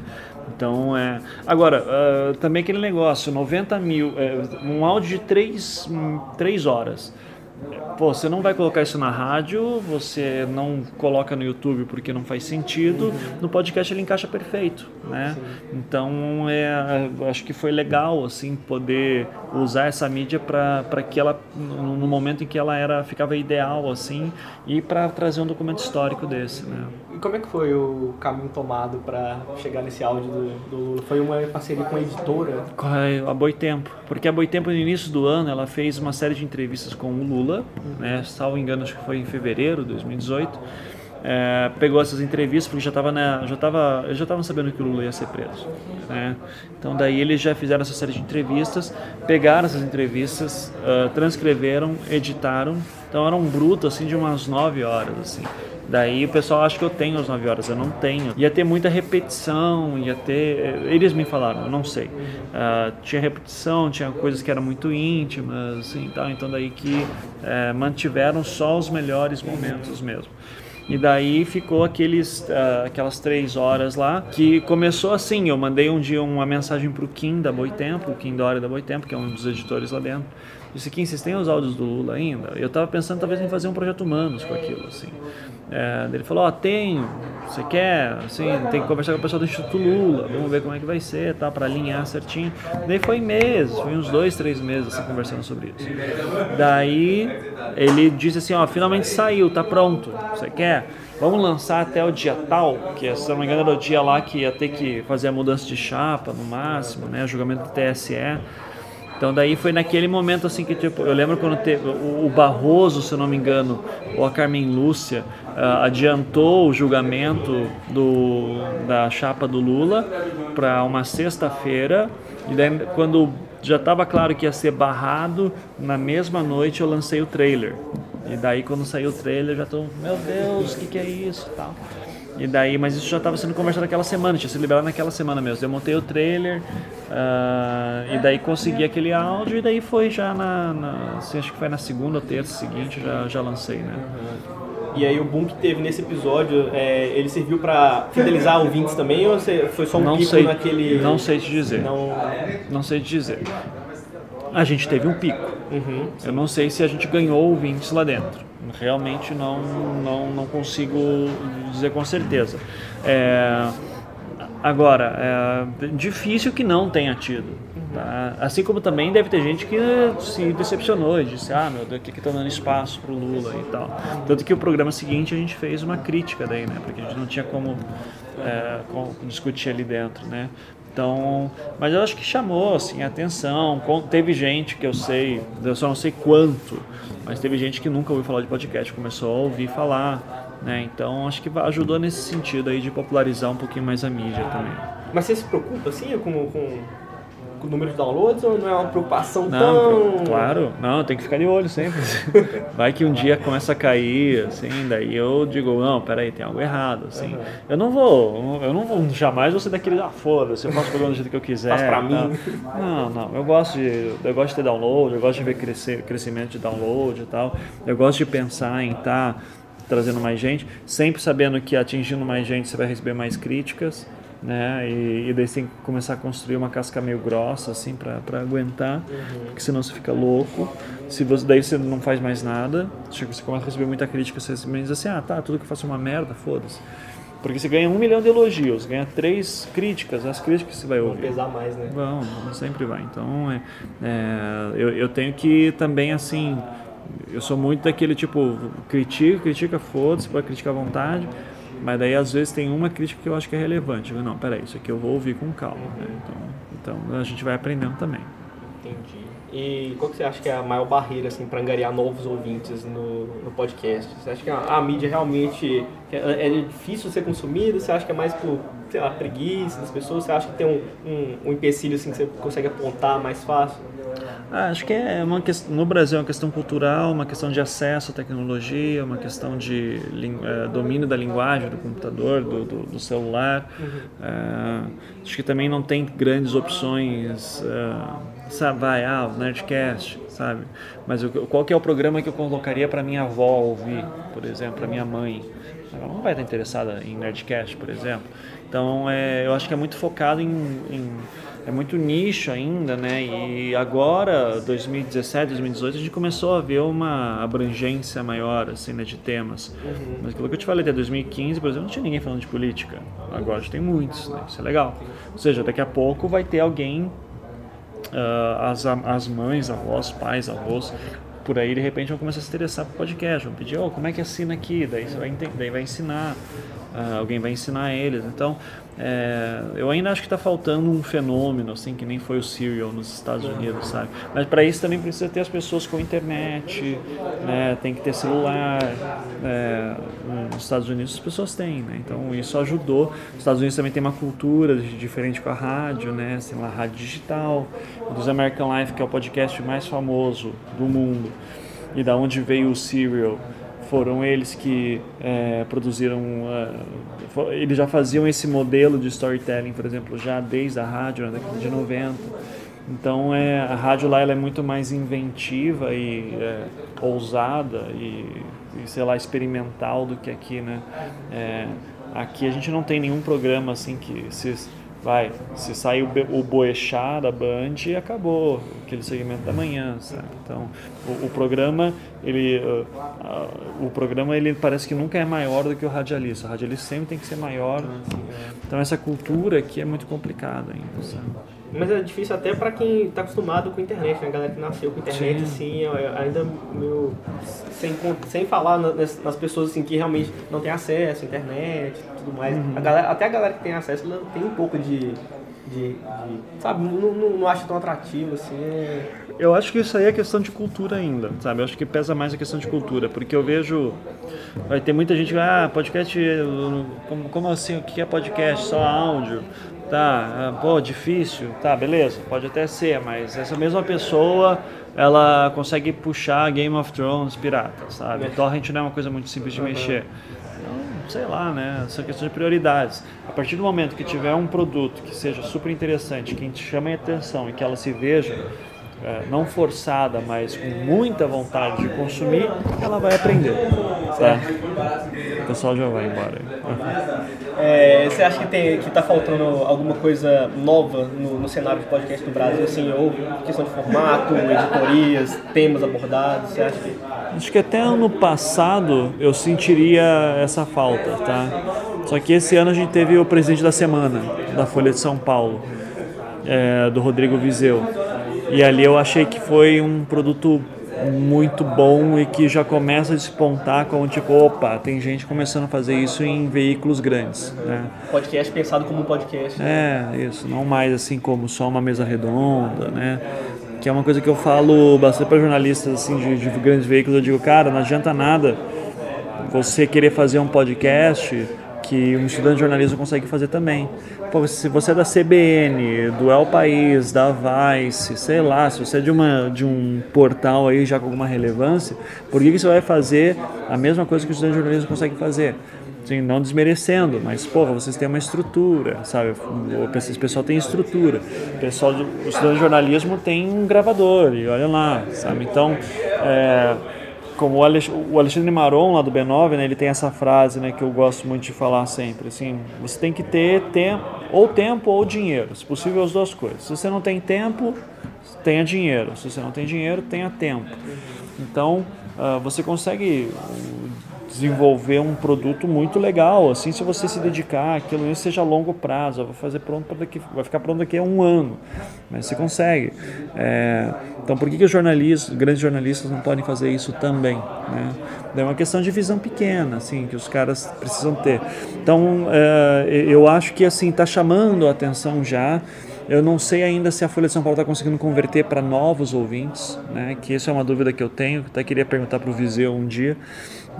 Então é. Agora, uh, também aquele negócio, 90 mil, é, um áudio de 3, 3 horas. Pô, você não vai colocar isso na rádio, você não coloca no YouTube porque não faz sentido. No podcast ele encaixa perfeito, né? Então, é, acho que foi legal assim poder usar essa mídia para que ela no momento em que ela era ficava ideal assim e para trazer um documento histórico desse, né? E como é que foi o caminho tomado para chegar nesse áudio do, do Lula? Foi uma parceria com a editora? A Boitempo, porque a Boitempo no início do ano ela fez uma série de entrevistas com o Lula né? Salvo engano, acho que foi em fevereiro de 2018. É, pegou essas entrevistas porque já estava já tava, já estavam sabendo que o Lula ia ser preso, né? Então daí eles já fizeram essa série de entrevistas, pegaram essas entrevistas, uh, transcreveram, editaram. Então era um bruto assim de umas 9 horas assim. Daí o pessoal acha que eu tenho as 9 horas, eu não tenho. Ia ter muita repetição, ia ter. Eles me falaram, eu não sei. Uh, tinha repetição, tinha coisas que eram muito íntimas, assim, tal. Então daí que uh, mantiveram só os melhores momentos mesmo. E daí ficou aqueles, uh, aquelas três horas lá, que começou assim, eu mandei um dia uma mensagem para o Kim da Boitempo, o Kim Dória da Boitempo, que é um dos editores lá dentro. Disse, Kim, vocês têm os áudios do Lula ainda? Eu estava pensando talvez em fazer um projeto humanos com aquilo, assim. É, ele falou, ó, oh, você quer, assim, tem que conversar com o pessoal do Instituto Lula, vamos ver como é que vai ser, tá, para alinhar certinho. Daí foi meses, foi uns dois, três meses, assim, conversando sobre isso. Daí ele disse assim, ó, finalmente saiu, tá pronto, você quer? Vamos lançar até o dia tal, que se não me engano era o dia lá que ia ter que fazer a mudança de chapa no máximo, né, julgamento do TSE. Então daí foi naquele momento assim que tipo, eu lembro quando teve o Barroso, se eu não me engano, ou a Carmen Lúcia uh, adiantou o julgamento do, da chapa do Lula para uma sexta-feira e daí quando já estava claro que ia ser barrado, na mesma noite eu lancei o trailer. E daí quando saiu o trailer já tô, meu Deus, o que, que é isso, tal. E daí, mas isso já estava sendo conversado naquela semana, tinha sido liberado naquela semana mesmo. Eu montei o trailer uh, e daí consegui aquele áudio e daí foi já na, na assim, acho que foi na segunda ou terça seguinte já, já lancei, né? E aí o boom que teve nesse episódio, é, ele serviu para fidelizar ouvintes também ou foi só um não pico sei, naquele... Não sei te dizer. Não... não sei te dizer. A gente teve um pico. Uhum, Eu não sei se a gente ganhou ouvintes lá dentro realmente não, não, não consigo dizer com certeza. É, agora, é difícil que não tenha tido. Tá? Assim como também deve ter gente que se decepcionou e disse, ah, meu Deus, aqui que está dando espaço para o Lula e tal. Tanto que o programa seguinte a gente fez uma crítica daí, né? Porque a gente não tinha como, é, como discutir ali dentro, né? Então, mas eu acho que chamou assim atenção. Teve gente que eu sei, eu só não sei quanto, mas teve gente que nunca ouviu falar de podcast, começou a ouvir falar, né? Então, acho que ajudou nesse sentido aí de popularizar um pouquinho mais a mídia também. Mas você se preocupa assim com, com o número de downloads ou não é uma preocupação não, tão... claro, não, tem que ficar de olho sempre. <laughs> Vai que um dia começa a cair, assim, daí eu digo, não, peraí, tem algo errado, assim. Uhum. Eu não vou, eu não vou, jamais vou ser daquele, ah, foda-se, eu faço o programa do jeito que eu quiser. Faz pra mim. Não, não, eu gosto de, eu gosto de ter download, eu gosto de ver crescer, crescimento de download e tal. Eu gosto de pensar em estar tá trazendo mais gente, sempre sabendo que atingindo mais gente você vai receber mais críticas né? E, e daí você tem que começar a construir uma casca meio grossa, assim, para aguentar, uhum. porque senão você fica louco. Se você, daí você não faz mais nada, você começa a receber muita crítica, você diz assim, ah, tá, tudo que eu faço é uma merda, foda-se. Porque você ganha um milhão de elogios, ganha três críticas, as críticas você vai ouvir. Vão pesar mais, né? Vão, sempre vai. Então, é, é, eu, eu tenho que também, assim, eu sou muito daquele tipo, critica, critica, foda-se, pode criticar à vontade, mas daí às vezes tem uma crítica que eu acho que é relevante. Eu, não, peraí, isso aqui eu vou ouvir com calma. Né? Então, então a gente vai aprendendo também. E qual que você acha que é a maior barreira assim, para angariar novos ouvintes no, no podcast? Você acha que a, a mídia realmente é, é, difícil ser consumida? Você acha que é mais por, sei lá, preguiça das pessoas? Você acha que tem um, um, um empecilho assim, que você consegue apontar mais fácil? Ah, acho que é uma questão, no Brasil é uma questão cultural, uma questão de acesso à tecnologia, uma questão de é, domínio da linguagem do computador, do, do, do celular. Uhum. É, acho que também não tem grandes opções. Sabe, vai, ah, o Nerdcast, sabe? Mas qual que é o programa que eu colocaria para minha avó ouvir, por exemplo, para minha mãe? Ela não vai estar interessada em Nerdcast, por exemplo. Então, é, eu acho que é muito focado em, em, é muito nicho ainda, né? E agora, 2017, 2018, a gente começou a ver uma abrangência maior, assim, né, de temas. Uhum. Mas aquilo que eu te falei, até 2015, por exemplo, não tinha ninguém falando de política. Agora já tem muitos, né? Isso é legal. Ou seja, daqui a pouco vai ter alguém uh, as, as mães, avós, pais, avós, por aí de repente vão começar a se interessar por podcast, vão pedir, oh, como é que assina aqui? Daí você vai, entender, daí vai ensinar, uh, alguém vai ensinar eles. Então, é, eu ainda acho que está faltando um fenômeno, assim, que nem foi o Serial nos Estados Unidos, sabe? Mas para isso também precisa ter as pessoas com internet, né? tem que ter celular. É, nos Estados Unidos as pessoas têm, né? Então isso ajudou. Os Estados Unidos também tem uma cultura diferente com a rádio, né? Tem uma rádio digital, o dos American Life, que é o podcast mais famoso do mundo, e da onde veio o Serial foram eles que é, produziram. Uh, eles já faziam esse modelo de storytelling, por exemplo, já desde a rádio, na década de 90. Então é, a rádio lá ela é muito mais inventiva e é, ousada e, e, sei lá, experimental do que aqui, né? É, aqui a gente não tem nenhum programa assim que se vai, se sair o, o Boechat da Band, acabou aquele segmento da manhã, sabe? Então, o, o programa, ele, uh, uh, o programa, ele parece que nunca é maior do que o radialista. O radialista sempre tem que ser maior. Então, essa cultura aqui é muito complicada ainda, sabe? Mas é difícil até para quem está acostumado com a internet, né? A galera que nasceu com a internet, Sim. assim, é, é ainda meio... Sem, sem falar nas, nas, pessoas, assim, que realmente não têm acesso à internet e tudo mais. Uhum. A galera, até a galera que tem acesso, ela tem um pouco de... de, de sabe, não, não, não acha tão atrativo, assim. É... Eu acho que isso aí é questão de cultura ainda, sabe? Eu acho que pesa mais a questão de cultura, porque eu vejo... Vai ter muita gente que, ah, podcast, como, como assim, o que é podcast? Só áudio? Tá, ah, pô, difícil, tá, beleza, pode até ser, mas essa mesma pessoa, ela consegue puxar Game of Thrones pirata, sabe? Torrent não é uma coisa muito simples de mexer. Então, sei lá, né? Essa questão de prioridades. A partir do momento que tiver um produto que seja super interessante, que te chame a atenção e que ela se veja não forçada, mas com muita vontade de consumir, ela vai aprender. Tá? O pessoal já vai embora. É, você acha que tem que está faltando alguma coisa nova no, no, cenário de podcast do Brasil, assim, ou questão de formato, editorias, temas abordados? Você acha que... Acho que até ano passado eu sentiria essa falta, tá? Só que esse ano a gente teve o presidente da semana da Folha de São Paulo, é, do Rodrigo Vizeu. E ali eu achei que foi um produto muito bom e que já começa a despontar como tipo, opa, tem gente começando a fazer isso em veículos grandes. Né? Podcast pensado como um podcast. É, isso, não mais assim como só uma mesa redonda, né? Que é uma coisa que eu falo bastante para jornalistas assim de, de grandes veículos, eu digo, cara, não adianta nada você querer fazer um podcast que um estudante de jornalismo consegue fazer também. Pô, se você é da CBN, do El País, da Vice, sei lá, se você é de, uma, de um portal aí já com alguma relevância, por que, que você vai fazer a mesma coisa que o estudante de jornalismo consegue fazer? Assim, não desmerecendo, mas porra, vocês têm uma estrutura, sabe? O pessoal tem estrutura. O pessoal do o estudante de jornalismo tem um gravador, e olha lá, sabe? Então, é, como o Alexandre Maron lá do B9, né, ele tem essa frase, né, que eu gosto muito de falar sempre, assim, você tem que ter tempo, ou tempo ou dinheiro, se possível as duas coisas. Se você não tem tempo, tenha dinheiro. Se você não tem dinheiro, tenha tempo. Então, uh, você consegue desenvolver um produto muito legal, assim, se você se dedicar, aquilo nem seja a longo prazo, vai fazer pronto para daqui, vai ficar pronto daqui a um ano, mas você consegue. É, então, por que, que os jornalistas, grandes jornalistas, não podem fazer isso também? Né? É uma questão de visão pequena, assim, que os caras precisam ter. Então, é, eu acho que assim está chamando a atenção já. Eu não sei ainda se a Folha de São Paulo está conseguindo converter para novos ouvintes, né? Que isso é uma dúvida que eu tenho. Até queria perguntar para o Viseu um dia.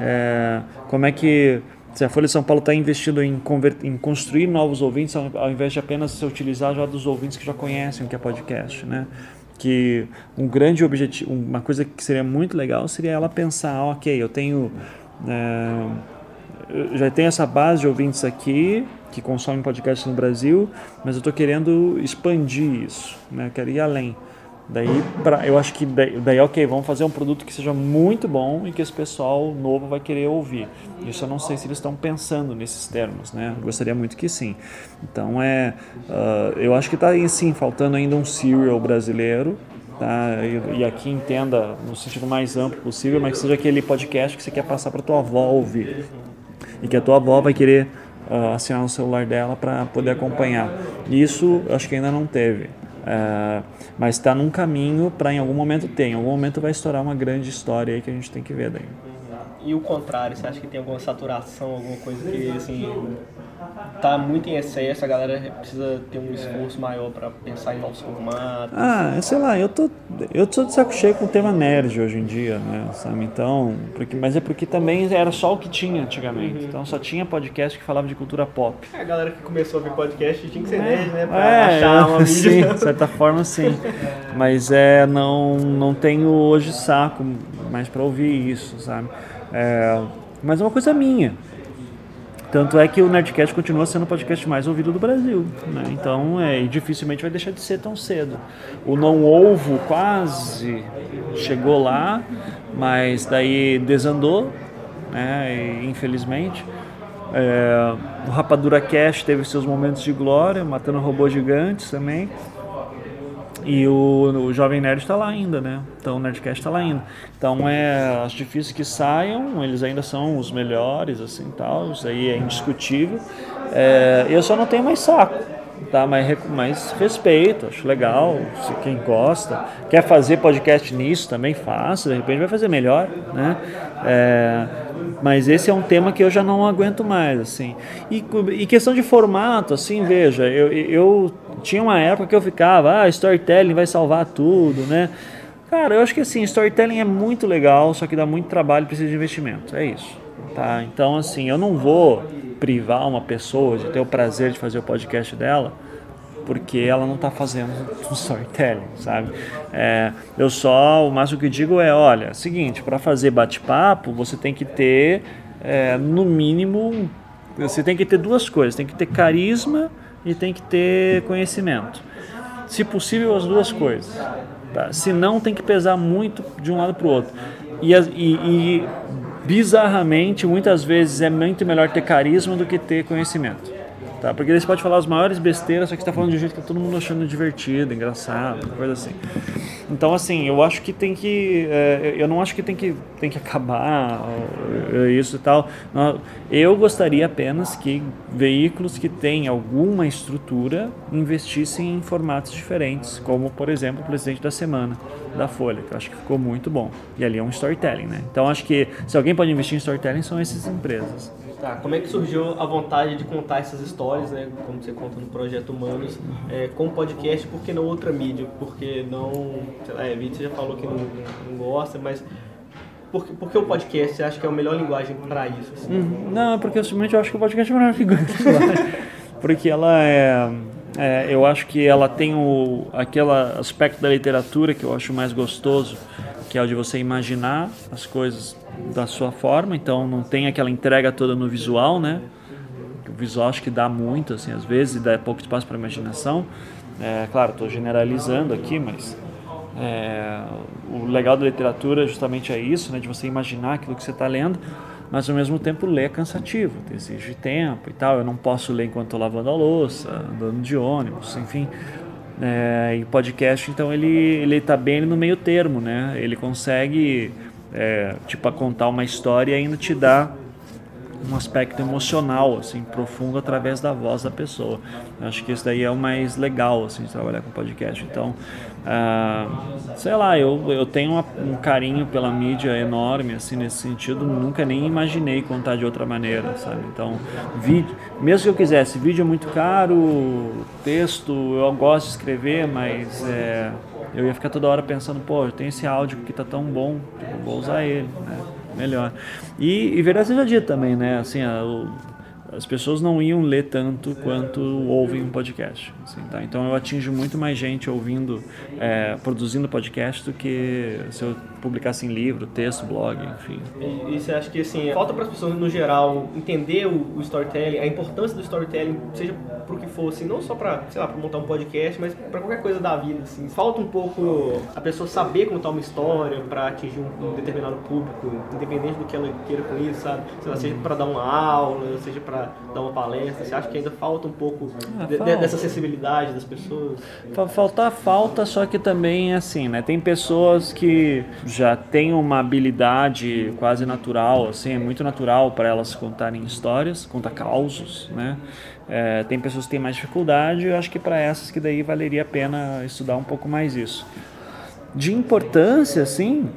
É, como é que se a Folha de São Paulo está investindo em, em, construir novos ouvintes ao, ao, invés de apenas se utilizar já dos ouvintes que já conhecem o que é podcast, né? Que um grande objetivo, uma coisa que seria muito legal seria ela pensar, ah, ok, eu tenho, é, já tenho essa base de ouvintes aqui que consomem podcast no Brasil, mas eu estou querendo expandir isso, né? Eu quero ir além. Daí, pra, eu acho que daí, daí, ok, vamos fazer um produto que seja muito bom e que esse pessoal novo vai querer ouvir. Isso eu não sei se eles estão pensando nesses termos, né? gostaria muito que sim. Então, é, uh, eu acho que está, sim, faltando ainda um serial brasileiro, tá? E, e, aqui entenda no sentido mais amplo possível, mas que seja aquele podcast que você quer passar para tua avó ouvir. E que a tua avó vai querer uh, assinar no celular dela para poder acompanhar. Isso acho que ainda não teve. Uh, mas está num caminho para em algum momento ter. Em algum momento vai estourar uma grande história aí que a gente tem que ver daí. E o contrário, você acha que tem alguma saturação, alguma coisa que assim tá muito em excesso, a galera precisa ter um esforço maior para pensar em novos formatos. Ah, sei lá, eu tô eu tô de saco cheio com o tema nerd hoje em dia, né, sabe? Então, porque, mas é porque também era só o que tinha antigamente. Uhum. Então só tinha podcast que falava de cultura pop. É, a galera que começou a ver podcast tinha que ser é, nerd, né, para é, achar uma <laughs> mídia. Sim, de certa forma sim. Mas é não não tenho hoje saco mais para ouvir isso, sabe? É, mas é uma coisa minha. Tanto é que o Nerdcast continua sendo o podcast mais ouvido do Brasil. Né? Então, é, dificilmente vai deixar de ser tão cedo. O Não Ovo quase chegou lá, mas daí desandou, né? E, infelizmente. É, o Rapadura Cast teve seus momentos de glória, matando robôs gigantes também. E o, o Jovem Nerd está lá ainda, né? Então o Nerdcast está lá ainda. Então é as difíceis que saiam, eles ainda são os melhores, assim tal. Isso aí é indiscutível. É, eu só não tenho mais saco, tá? Mas, mas respeito, acho legal. Se quem gosta, quer fazer podcast nisso, também faça. De repente vai fazer melhor, né? É, mas esse é um tema que eu já não aguento mais, assim. E, e questão de formato, assim, veja, eu, eu tinha uma época que eu ficava, ah, storytelling vai salvar tudo, né? Cara, eu acho que assim, storytelling é muito legal, só que dá muito trabalho e precisa de investimento. É isso. Tá? Então, assim, eu não vou privar uma pessoa de ter o prazer de fazer o podcast dela porque ela não está fazendo storytelling, sabe? É, eu só, o máximo que digo é, olha, seguinte, para fazer bate-papo, você tem que ter, é, no mínimo, você tem que ter duas coisas, tem que ter carisma e tem que ter conhecimento. Se possível, as duas coisas. Tá? Se não, tem que pesar muito de um lado para o outro. E, e, e, bizarramente, muitas vezes é muito melhor ter carisma do que ter conhecimento. Tá? Porque eles podem falar as maiores besteiras, só que está falando de um jeito que tá todo mundo achando divertido, engraçado, coisa assim. Então, assim, eu acho que tem que. É, eu não acho que tem que, tem que acabar isso e tal. Eu gostaria apenas que veículos que têm alguma estrutura investissem em formatos diferentes, como, por exemplo, o Presidente da Semana da Folha, que eu acho que ficou muito bom. E ali é um storytelling, né? Então, acho que se alguém pode investir em storytelling, são essas empresas. Tá, como é que surgiu a vontade de contar essas histórias, né? Como você conta no Projeto Humanos, é, com podcast, por que não outra mídia? Porque não, sei lá, é, já falou que não, não gosta, mas por, por que o podcast você acha que é a melhor linguagem para isso? Assim? Hum, não, porque eu simplesmente acho que o podcast é a melhor <laughs> linguagem. porque ela é, é, eu acho que ela tem o, aquele aspecto da literatura que eu acho mais gostoso, que é o de você imaginar as coisas da sua forma, então não tem aquela entrega toda no visual, né? O visual acho que dá muito, assim, às vezes, e dá pouco espaço para imaginação. É, claro, estou generalizando aqui, mas é, o legal da literatura justamente é isso, né? De você imaginar aquilo que você está lendo. mas ao mesmo tempo ler é cansativo, exige tempo e tal. Eu não posso ler enquanto estou lavando a louça, andando de ônibus, enfim. É, e podcast, então ele ele está bem no meio termo, né? Ele consegue é, tipo contar uma história e ainda te dá um aspecto emocional assim profundo através da voz da pessoa. Eu acho que isso daí é o mais legal assim de trabalhar com podcast. Então, ah, sei lá, eu, eu tenho uma, um carinho pela mídia enorme assim nesse sentido. Nunca nem imaginei contar de outra maneira, sabe? Então, vídeo, mesmo que eu quisesse, vídeo é muito caro, texto eu gosto de escrever, mas é, eu ia ficar toda hora pensando, pô, eu tenho esse áudio que tá tão bom, eu vou usar ele, né? melhor. E, e verdade seja dito também, né? Assim, a, o, as pessoas não iam ler tanto quanto ouvem um podcast. Assim, tá? Então eu atinjo muito mais gente ouvindo, é, produzindo podcast do que se eu publicasse em livro, texto, blog, enfim. E, e você acha que assim, falta para as pessoas no geral entender o, o, storytelling, a importância do storytelling, seja pro que fosse, não só para, sei lá, para montar um podcast, mas para qualquer coisa da vida, assim. Falta um pouco a pessoa saber contar uma história para atingir um, um, determinado público, independente do que ela queira com isso, sabe? Sei lá, seja para dar uma aula, seja para dar uma palestra? Você acha que ainda falta um pouco ah, de, falta. dessa sensibilidade das pessoas? Faltar falta, só que também é assim, né? Tem pessoas que já têm uma habilidade quase natural, assim, é muito natural para elas contarem histórias, contar causos, né? É, tem pessoas que têm mais dificuldade, eu acho que para essas que daí valeria a pena estudar um pouco mais isso. De importância, assim,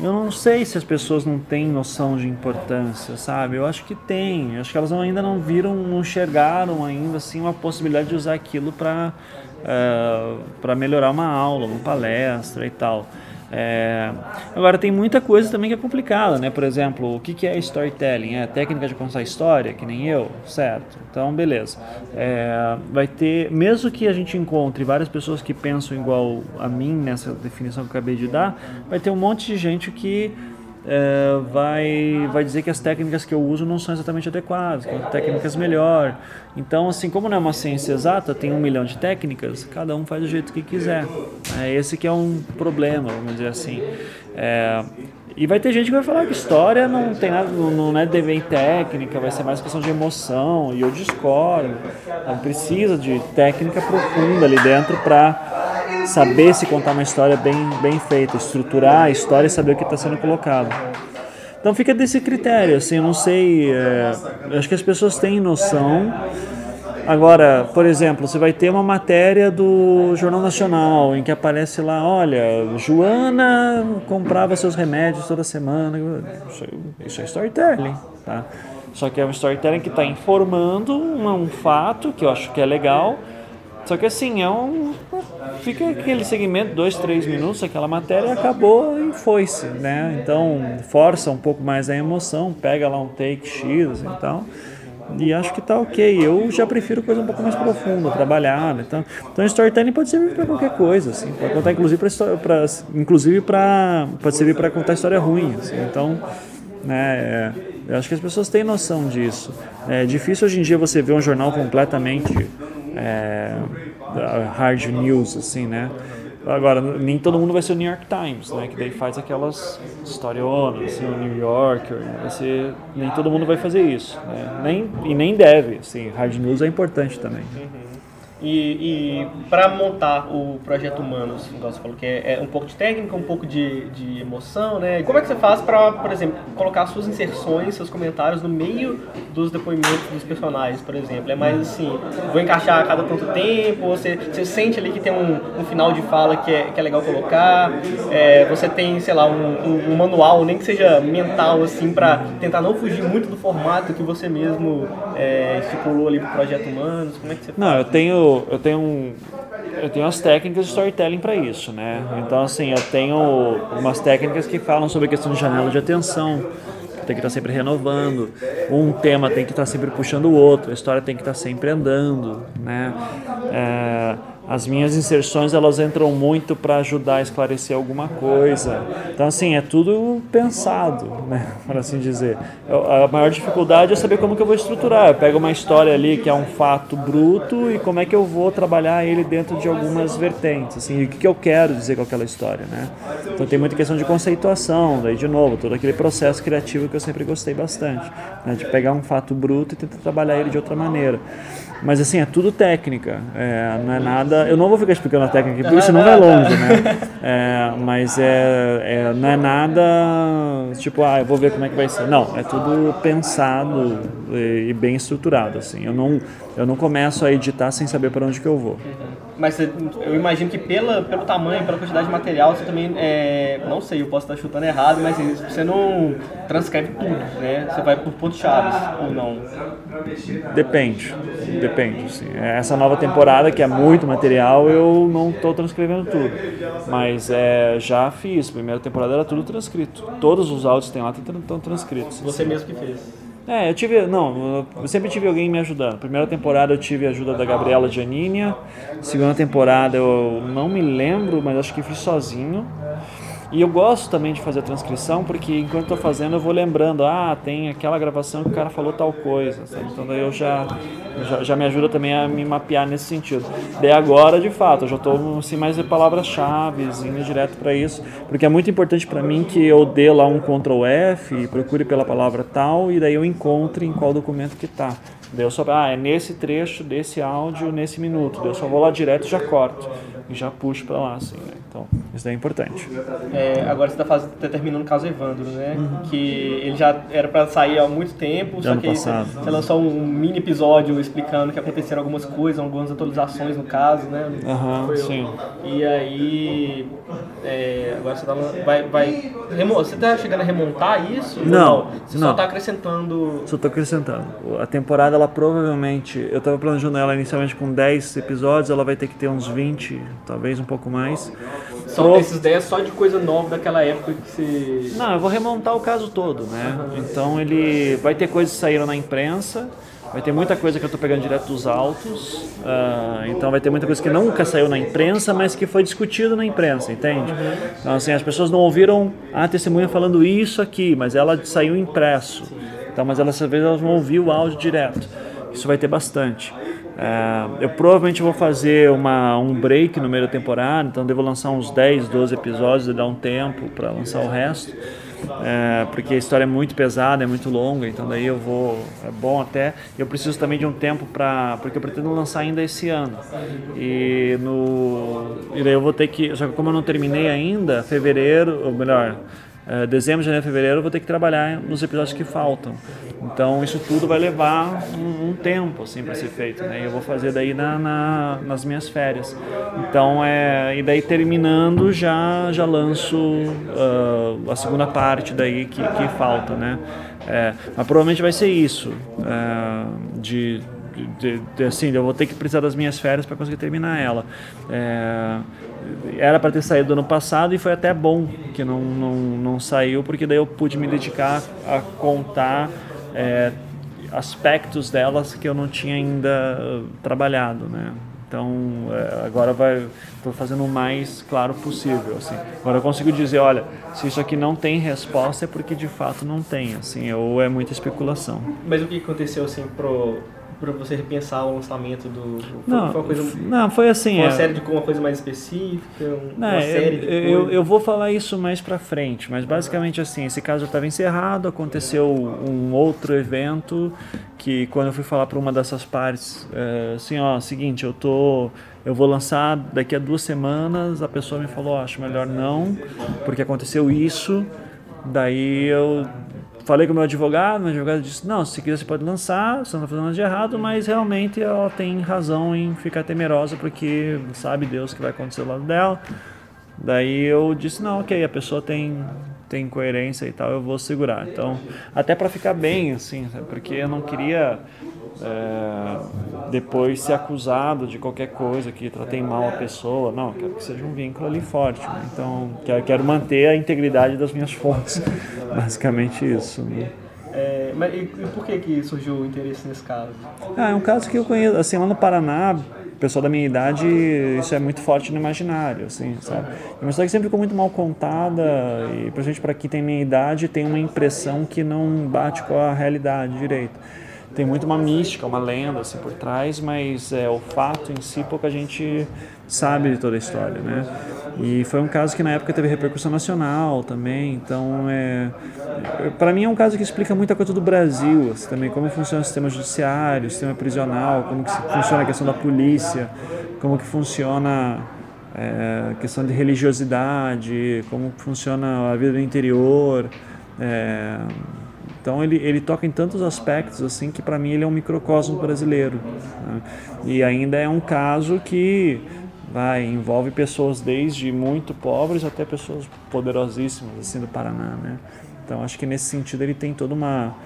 eu não sei se as pessoas não têm noção de importância, sabe? Eu acho que tem. Eu acho que elas ainda não viram, não enxergaram ainda assim uma possibilidade de usar aquilo para uh, eh, para melhorar uma aula, uma palestra e tal. É... Agora, tem muita coisa também que é complicada, né? Por exemplo, o que, que é storytelling? É técnica de contar história, que nem eu? Certo. Então, beleza. É... Vai ter, mesmo que a gente encontre várias pessoas que pensam igual a mim nessa definição que eu acabei de dar, vai ter um monte de gente que é, vai, vai dizer que as técnicas que eu uso não são exatamente adequadas, que técnicas melhor. Então, assim, como não é uma ciência exata, tem um milhão de técnicas, cada um faz do jeito que quiser. É esse que é um problema, vamos dizer assim. É, e vai ter gente que vai falar que história não tem nada, não é dever técnica, vai ser mais questão de emoção, e eu discordo. Não precisa de técnica profunda ali dentro para saber se contar uma história bem, bem feita, estruturar a história e saber o que está sendo colocado. Então fica desse critério, assim, eu não sei, é, acho que as pessoas têm noção. Agora, por exemplo, você vai ter uma matéria do Jornal Nacional em que aparece lá, olha, Joana comprava seus remédios toda semana. Isso, é storytelling, tá? Só que é um storytelling que está informando um fato que eu acho que é legal só que assim, é um. Fica aquele segmento, dois, três minutos, aquela matéria acabou e foi-se, né? Então força um pouco mais a emoção, pega lá um take X então. E acho que tá ok. Eu já prefiro coisa um pouco mais profunda, trabalhada. Então, então storytelling pode servir para qualquer coisa, assim. Pode contar inclusive para inclusive para pode servir para contar história ruim, assim. Então, né, é, eu acho que as pessoas têm noção disso. É difícil hoje em dia você ver um jornal completamente é, hard news, assim, né? Agora, nem todo mundo vai ser o New York Times, né? Que daí faz aquelas historionas, assim, o New Yorker. Vai ser, nem todo mundo vai fazer isso, né? Nem, e nem deve, assim. Hard news é importante também. Uhum. E, e para montar o projeto Humanos, igual você falou, que é, é, um pouco de técnica, um pouco de, de emoção, né? Como é que você faz para, por exemplo, colocar suas inserções, seus comentários no meio dos depoimentos dos personagens, por exemplo? É mais assim, vou encaixar a cada tanto tempo, você, você sente ali que tem um, um final de fala que é, que é legal colocar, é, você tem, sei lá, um, um, um, manual, nem que seja mental, assim, para tentar não fugir muito do formato que você mesmo é, estipulou ali pro projeto Humanos? Como é que você? Não, eu tenho eu tenho um, eu tenho as técnicas de storytelling para isso, né? Então assim, eu tenho umas técnicas que falam sobre a questão de janela de atenção, tem que estar sempre renovando, um tema tem que estar sempre puxando o outro, a história tem que estar sempre andando, né? É, as minhas inserções elas entram muito para ajudar a esclarecer alguma coisa. Então assim, é tudo pensado, né, <laughs> por assim dizer. A maior dificuldade é saber como que eu vou estruturar. Eu pego uma história ali que é um fato bruto e como é que eu vou trabalhar ele dentro de algumas vertentes, assim, o que, que eu quero dizer com aquela história, né? Então tem muita questão de conceituação, daí de novo, todo aquele processo criativo que eu sempre gostei bastante, né, de pegar um fato bruto e tentar trabalhar ele de outra maneira. Mas assim, é tudo técnica. É, não é nada. Eu não vou ficar explicando a técnica porque senão vai longe, né? É, mas é, é, não é nada tipo, ah, eu vou ver como é que vai ser. Não, é tudo pensado e, bem estruturado. Assim. Eu, não, eu não começo a editar sem saber para onde que eu vou. Mas eu imagino que pela, pelo tamanho, pela quantidade de material, você também, é, não sei, eu posso estar chutando errado, mas você não transcreve tudo, né? Você vai por pontos-chave ou não? Depende, depende. Assim. Essa nova temporada, que é muito material, eu não estou transcrevendo tudo. Mas é, já fiz, primeira temporada era tudo transcrito. Todos os áudios que tem lá estão transcritos. Você mesmo que fez? É, eu tive. Não, eu sempre tive alguém me ajudando. Primeira temporada eu tive a ajuda da Gabriela Giannini. Segunda temporada eu não me lembro, mas acho que fiz sozinho. E eu gosto também de fazer a transcrição, porque enquanto estou fazendo eu vou lembrando, ah, tem aquela gravação que o cara falou tal coisa, sabe? Então daí eu já, já, já, me ajuda também a me mapear nesse sentido. Daí agora, de fato, eu já estou assim, mais de palavras-chave, indo direto para isso, porque é muito importante para mim que eu dê lá um Ctrl F, procure pela palavra tal, e daí eu encontre em qual documento que está. Daí eu só, ah, é nesse trecho desse áudio, nesse minuto. Daí eu só vou lá direto e já corto. E já puxo para lá, assim, né? Então, isso daí é importante. É, agora você está tá terminando o caso Evandro, né? Uhum. Que ele já era para sair há muito tempo, só que você, você, lançou um mini episódio explicando que aconteceram algumas coisas, algumas atualizações no caso, né? Aham, sim. E aí, é, agora você tá, vai, vai você está chegando a remontar isso? Não, não? Você não. só está acrescentando... Só estou acrescentando. A temporada, ela provavelmente, eu estava planejando ela inicialmente com 10 episódios, ela vai ter que ter uns 20, talvez um pouco mais. São Pro... esses 10 só de coisa nova daquela época que você. Não, eu vou remontar o caso todo, né? Uhum. Então ele vai ter coisas que saíram na imprensa. Vai ter muita coisa que eu estou pegando direto dos autos, uh, então vai ter muita coisa que nunca saiu na imprensa, mas que foi discutido na imprensa, entende? Então assim, as pessoas não ouviram a testemunha falando isso aqui, mas ela saiu impresso. Então, mas às vezes elas vão ouvir o áudio direto. Isso vai ter bastante. É, eu provavelmente vou fazer uma, um break no meio da temporada, então devo lançar uns 10, 12 episódios e dar um tempo para lançar o resto. É, porque a história é muito pesada, é muito longa, então daí eu vou. É bom até. Eu preciso também de um tempo para. Porque eu pretendo lançar ainda esse ano. E, no, e daí eu vou ter que. Só que como eu não terminei ainda, fevereiro, ou melhor, é, dezembro, janeiro, fevereiro, eu vou ter que trabalhar nos episódios que faltam. Então isso tudo vai levar um, um tempo assim para ser feito, né? Eu vou fazer daí na, na, nas minhas férias. Então é e daí terminando já já lanço uh, a segunda parte daí que, que falta, né? É, mas provavelmente vai ser isso uh, de, de, de, assim, eu vou ter que precisar das minhas férias para conseguir terminar ela. É, era para ter saído ano passado e foi até bom que não, não, não saiu, porque daí eu pude me dedicar a contar é, aspectos delas que eu não tinha ainda trabalhado, né? Então é, agora vai, estou fazendo o mais claro possível, assim. Agora eu consigo dizer, olha, se isso aqui não tem resposta é porque de fato não tem, assim, ou é muita especulação. Mas o que aconteceu assim pro para você repensar o lançamento do. Foi, não, foi uma coisa. Não, foi assim. Uma é, série de uma coisa mais específica, uma é, série de. Eu, eu vou falar isso mais para frente, mas basicamente assim, esse caso estava encerrado, aconteceu um outro evento que quando eu fui falar para uma dessas partes, é, assim, ó, seguinte, eu tô eu vou lançar daqui a duas semanas, a pessoa me falou, acho melhor não, porque aconteceu isso. Daí eu falei com o meu advogado, meu advogado disse, não, se quiser você pode lançar, você não está fazendo nada de errado, mas realmente ela tem razão em ficar temerosa, porque sabe Deus o que vai acontecer do lado dela. Daí eu disse, não, ok, a pessoa tem, tem coerência e tal, eu vou segurar. Então, até para ficar bem, assim, porque eu não queria é, depois ser acusado de qualquer coisa, que tratei mal a pessoa. Não, quero que seja um vínculo ali forte. Né? Então, quero, quero manter a integridade das minhas fontes. <laughs> Basicamente isso. Né? É, mas e, por que, que surgiu o interesse nesse caso? Ah, é um caso que eu conheço, assim, lá no Paraná, pessoal da minha idade, isso é muito forte no imaginário, assim, sabe? É uma história que sempre ficou muito mal contada e, principalmente para quem tem minha idade, tem uma impressão que não bate com a realidade direito. Tem muito uma mística, uma lenda assim por trás, mas é o fato em si pouca gente sabe de toda a história, né? E foi um caso que na época teve repercussão nacional também, então é para mim é um caso que explica muita coisa do Brasil, assim, também como funciona o sistema judiciário, o sistema prisional, como que funciona a questão da polícia, como que funciona é, questão de religiosidade, como funciona a vida do interior. É, então ele, ele toca em tantos aspectos assim que para mim ele é um microcosmo brasileiro. Né? E ainda é um caso que vai envolve pessoas desde muito pobres até pessoas poderosíssimas assim do Paraná, né? Então acho que nesse sentido ele tem toda uma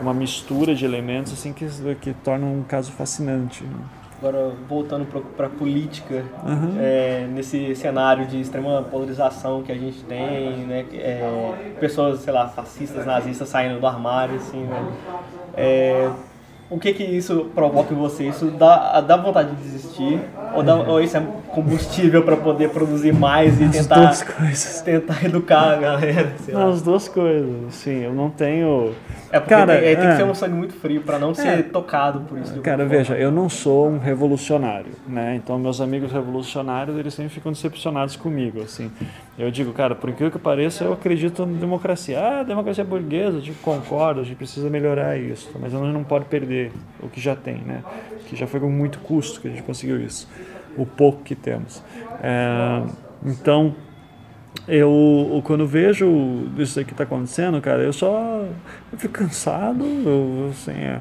uma mistura de elementos assim que que torna um caso fascinante. Né? Agora voltando para a política uhum. é, nesse cenário de extrema polarização que a gente tem, né? É, pessoas sei lá fascistas, nazistas saindo do armário, assim, né? É, o que que isso provoca em você? Isso dá, dá vontade de desistir? Ou, dá, ou isso é combustível para poder produzir mais e As tentar, duas coisas. tentar educar a galera? <laughs> As duas coisas, sim. Eu não tenho... É porque cara, tem, é, tem é. que ser um sangue muito frio para não ser É. tocado por isso. Cara, veja, eu não sou um revolucionário, né? Então meus amigos revolucionários, eles sempre ficam decepcionados comigo, assim. Eu digo, cara, por incrível que pareça, eu acredito na democracia. Ah, democracia burguesa, eu digo, concordo, a gente precisa melhorar isso, mas a gente não pode perder o que já tem, né? Que já foi com muito custo que a gente conseguiu isso, o pouco que temos. É, então, eu quando vejo isso aí que está acontecendo, cara, eu só eu fico cansado, eu, assim, é,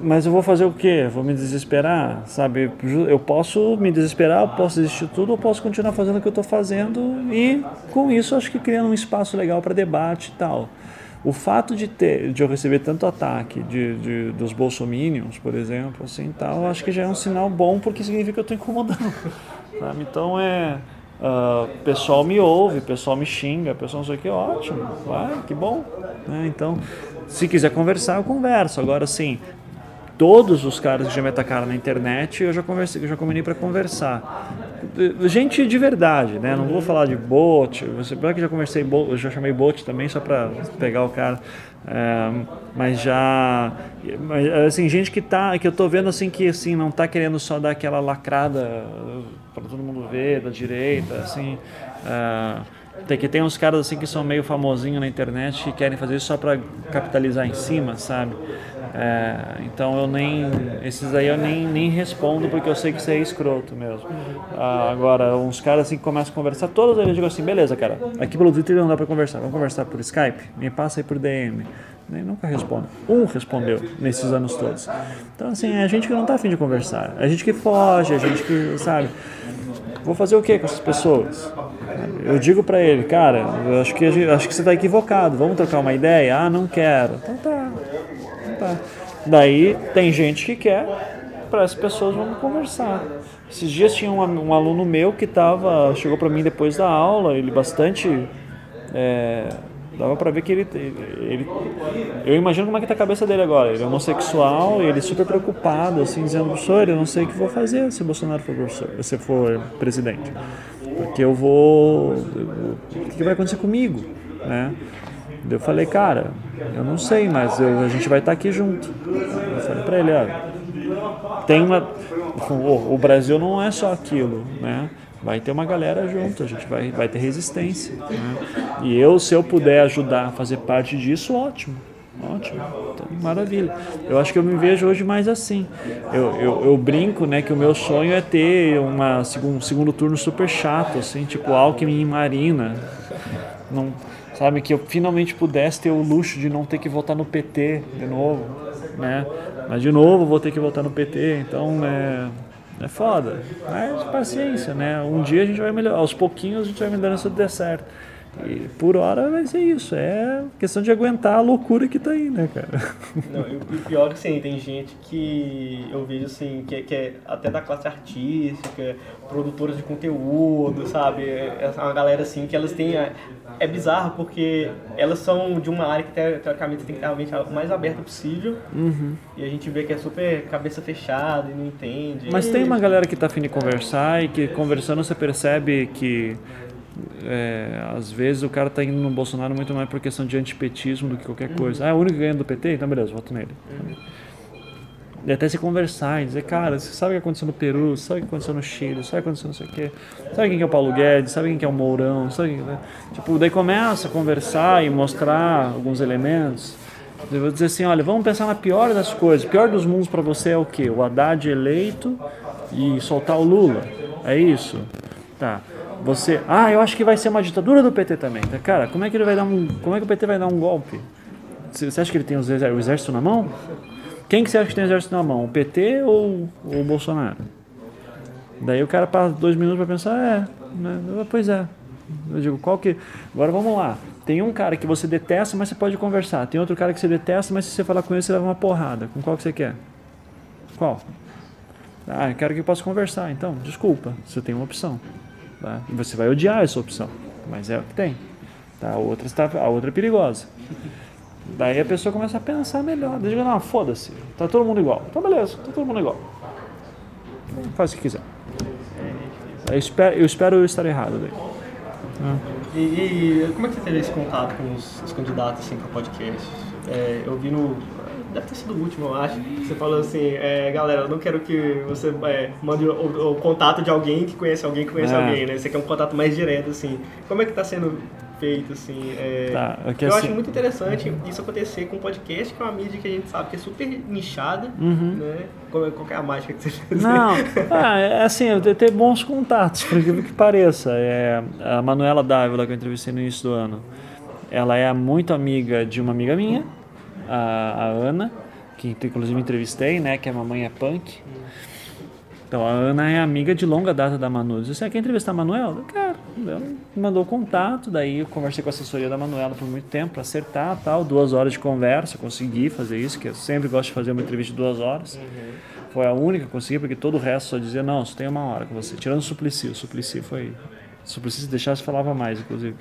mas eu vou fazer o quê? Vou me desesperar, sabe? Eu posso me desesperar, posso desistir tudo, eu posso continuar fazendo o que eu estou fazendo e com isso acho que criando um espaço legal para debate e tal. O fato de ter, de eu receber tanto ataque de, de dos bolsominions, por exemplo, assim, tal, acho que já é um sinal bom porque significa que eu estou incomodando, <laughs> sabe? Então é Uh, pessoal me ouve, pessoal me xinga, pessoal não sei o que, ótimo, vai, que bom. Né? Então, se quiser conversar, eu converso. Agora, sim, todos os caras que já me atacaram na internet, eu já conversei, eu já combinei para conversar. Gente de verdade, né? Não vou falar de bot. Você que já conversei, já chamei bot também só para pegar o cara. É, mas já mas, assim gente que tá que eu tô vendo assim que assim não tá querendo só dar aquela lacrada para todo mundo ver da direita assim é, tem que tem uns caras assim que são meio famosinhos na internet que querem fazer isso só para capitalizar em cima sabe é, então eu nem esses aí eu nem, nem respondo porque eu sei que isso é escroto mesmo ah, agora uns caras assim que começam a conversar todos eles digam assim beleza cara aqui pelo Twitter não dá para conversar vamos conversar por Skype me passa aí por DM nem nunca responde. Um respondeu nesses anos todos. Então, assim, é a gente que não está afim de conversar. É a gente que foge, é a gente que, sabe? Vou fazer o que com essas pessoas? Eu digo para ele, cara, acho que, acho que você está equivocado. Vamos trocar uma ideia? Ah, não quero. Então tá. Tá. Daí tem gente que quer, para as pessoas vamos conversar. Esses dias tinha um, um aluno meu que tava, chegou para mim depois da aula, ele bastante. É, dava para ver que ele, ele, eu imagino como é que tá a cabeça dele agora ele é homossexual e ele é super preocupado assim dizendo professor eu não sei o que vou fazer se Bolsonaro for professor se for presidente porque eu vou o que vai acontecer comigo né eu falei cara eu não sei mas eu, a gente vai estar tá aqui junto eu falei para ele ó, tem uma o, o Brasil não é só aquilo né vai ter uma galera junto, a gente vai, vai ter resistência. Né? E eu, se eu puder ajudar a fazer parte disso, ótimo. Ótimo, então, maravilha. Eu acho que eu me vejo hoje mais assim. Eu, eu, eu brinco, né, que o meu sonho é ter uma, um segundo turno super chato, assim, tipo Alckmin e Marina. Não, sabe, que eu finalmente pudesse ter o luxo de não ter que votar no PT de novo, né? Mas de novo vou ter que votar no PT, então é, é foda. Mas paciência, né? Um dia a gente vai melhorar, aos pouquinhos a gente vai melhorando se tudo der certo. E por hora vai ser isso. É questão de aguentar a loucura que tá aí, né, cara? <laughs> Não, e o pior é que assim, tem gente que eu vejo assim, que, que é até da classe artística, produtoras de conteúdo, sabe? É uma galera assim que elas têm. É, é bizarro porque elas são de uma área que teoricamente tem que estar realmente mais aberta possível. Uhum. E a gente vê que é super cabeça fechada e não entende. Mas tem uma galera que tá afim de conversar e que conversando você percebe que é, às vezes o cara tá indo no Bolsonaro muito mais por questão de antipetismo do que qualquer coisa. Ah, é o único que ganha do PT? Então beleza, voto nele. E até se conversar e dizer, cara, você sabe o que aconteceu no Peru, sabe o que aconteceu no Chile, sabe o que aconteceu não sei o quê, sabe quem que é o Paulo Guedes, sabe quem que é o Mourão, sabe né? Tipo, daí começa a conversar e mostrar alguns elementos. Eu vou dizer assim, olha, vamos pensar na pior das coisas. O pior dos mundos para você é o quê? O Haddad eleito e soltar o Lula. É isso? Tá. Você, ah, eu acho que vai ser uma ditadura do PT também. Tá, cara, como é que ele vai dar um, como é que o PT vai dar um golpe? Você acha que ele tem o exército na mão? Quem que você acha que tem o exército na mão? O PT ou o Bolsonaro? Daí o cara passa dois minutos para pensar, é, né? pois é. Eu digo, qual que. Agora vamos lá. Tem um cara que você detesta, mas você pode conversar. Tem outro cara que você detesta, mas se você falar com ele, você leva uma porrada. Com qual que você quer? Qual? Ah, eu quero que eu possa conversar. Então, desculpa, você tem uma opção. Tá? E você vai odiar essa opção, mas é o que tem. Tá? A, outra está, a outra é perigosa. Daí a pessoa começa a pensar melhor. Diga, não, foda-se, tá todo mundo igual. Então beleza, tá todo mundo igual. Faz o que quiser. Eu espero, eu espero estar errado daí. Ah. E, e, como é que você teve esse contato com os, os candidatos assim, para podcast? É, eu vi no deve ter sido o último, eu acho. Você falou assim, é, galera, eu não quero que você é, mande o, o, contato de alguém que conhece alguém que conhece é. alguém, né? Você quer um contato mais direto, assim. Como é que tá sendo feito, assim? É, tá, é eu assim... acho muito interessante isso acontecer com podcast, que é uma mídia que a gente sabe que é super nichada, uhum. né? Qual, qual é a mágica que você fez? Não, <laughs> ah, é assim, eu ter bons contatos, por incrível que pareça. É, a Manuela Dávila, que eu entrevistei no início do ano, ela é muito amiga de uma amiga minha, a, a Ana, que inclusive entrevistei, né, que a mamãe é punk. Então a Ana é amiga de longa data da Manu. Disse, você quer entrevistar a Manuela? Quero. Ela mandou contato, daí eu conversei com a assessoria da Manuela por muito tempo para acertar tal, duas horas de conversa, consegui fazer isso, que eu sempre gosto de fazer uma entrevista de duas horas. Uhum. Foi a única que consegui, porque todo o resto só dizia, não, só tem uma hora com você. Tirando o Suplicy, o Suplicy foi... O Suplicy se deixasse falava mais, inclusive.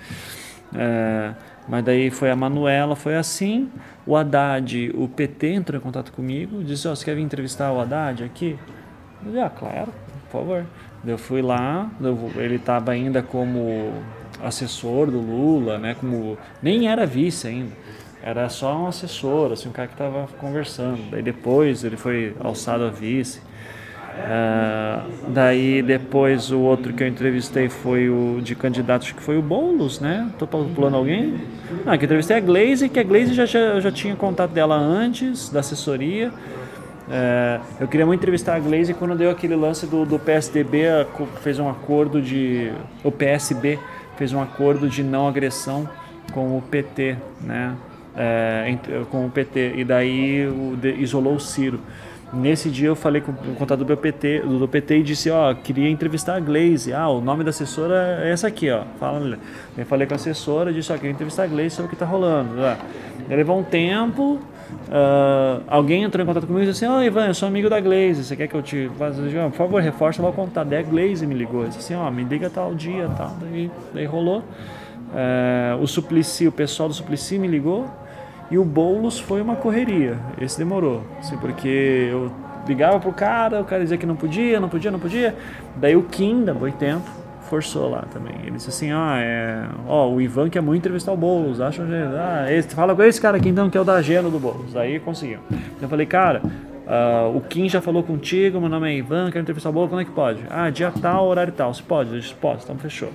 É, mas daí foi a Manuela, foi assim. O Haddad, o PT entrou em contato comigo, disse: oh, Você quer vir entrevistar o Haddad aqui? Eu disse: Ah, claro, por favor. Eu fui lá, ele estava ainda como assessor do Lula, né? Como nem era vice ainda, era só um assessor, assim, um cara que estava conversando. Daí depois ele foi alçado a vice. Uh, daí depois o outro que eu entrevistei foi o de candidatos que foi o Boulos, né? Tô pulando alguém? Não, que eu entrevistei a Glaze, que a Glaze já, já, já tinha contato dela antes, da assessoria. Uh, eu queria muito entrevistar a Glaze quando deu aquele lance do, do PSDB, fez um acordo de. O PSB fez um acordo de não agressão com o PT, né? Uh, com o PT, e daí o, de, isolou o Ciro. Nesse dia eu falei com o contador do PT, do PT e disse, ó, queria entrevistar a Glaze. Ah, o nome da assessora é essa aqui, ó. Fala, eu falei com a assessora, disse, ó, queria entrevistar a Glaze sobre o que está rolando. Ah, levou um tempo, uh, alguém entrou em contato comigo e disse assim, ó, oh, Ivan, eu sou amigo da Glaze, você quer que eu te? Por favor, reforça lá o contato. Daí a Glaze me ligou, disse assim, ó, me liga tal dia, tal. Daí, daí rolou. Uh, o Suplicy, o pessoal do Suplicy me ligou, e o Boulos foi uma correria. Esse demorou, assim, porque eu ligava pro cara, o cara dizia que não podia, não podia, não podia. Daí o Kim, da Boitempo, forçou lá também. Ele disse assim, ah, é, ó, o Ivan quer muito entrevistar o Boulos, acha, ah, esse, fala com esse cara aqui então que é o da Geno do Boulos. Daí conseguiu. Eu falei, cara, uh, o Kim já falou contigo, meu nome é Ivan, quero entrevistar o Boulos, quando é que pode? Ah, dia tal, horário tal. Se pode? Eu disse, pode, então fechou.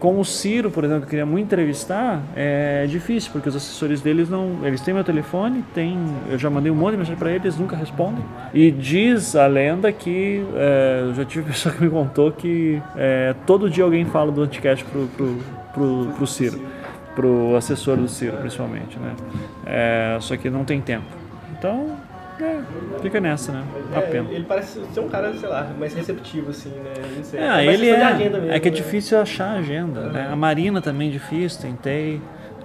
Com o Ciro, por exemplo, que queria muito entrevistar, é difícil, porque os assessores deles não. Eles têm meu telefone, tem, eu já mandei um monte de mensagem para eles, nunca respondem. E diz a lenda que. É, eu já tive <laughs> pessoa que me contou que é, todo dia alguém fala do Anticast pro, pro, pro, pro Ciro, pro assessor do Ciro, principalmente, né? É, só que não tem tempo. Então, É, fica nessa, né? Dá É, pena. ele parece ser um cara, sei lá, mais receptivo, assim, né? Não sei. É, ele é. mesmo, é que é né? difícil achar agenda. Né? A Marina também é difícil, tentei.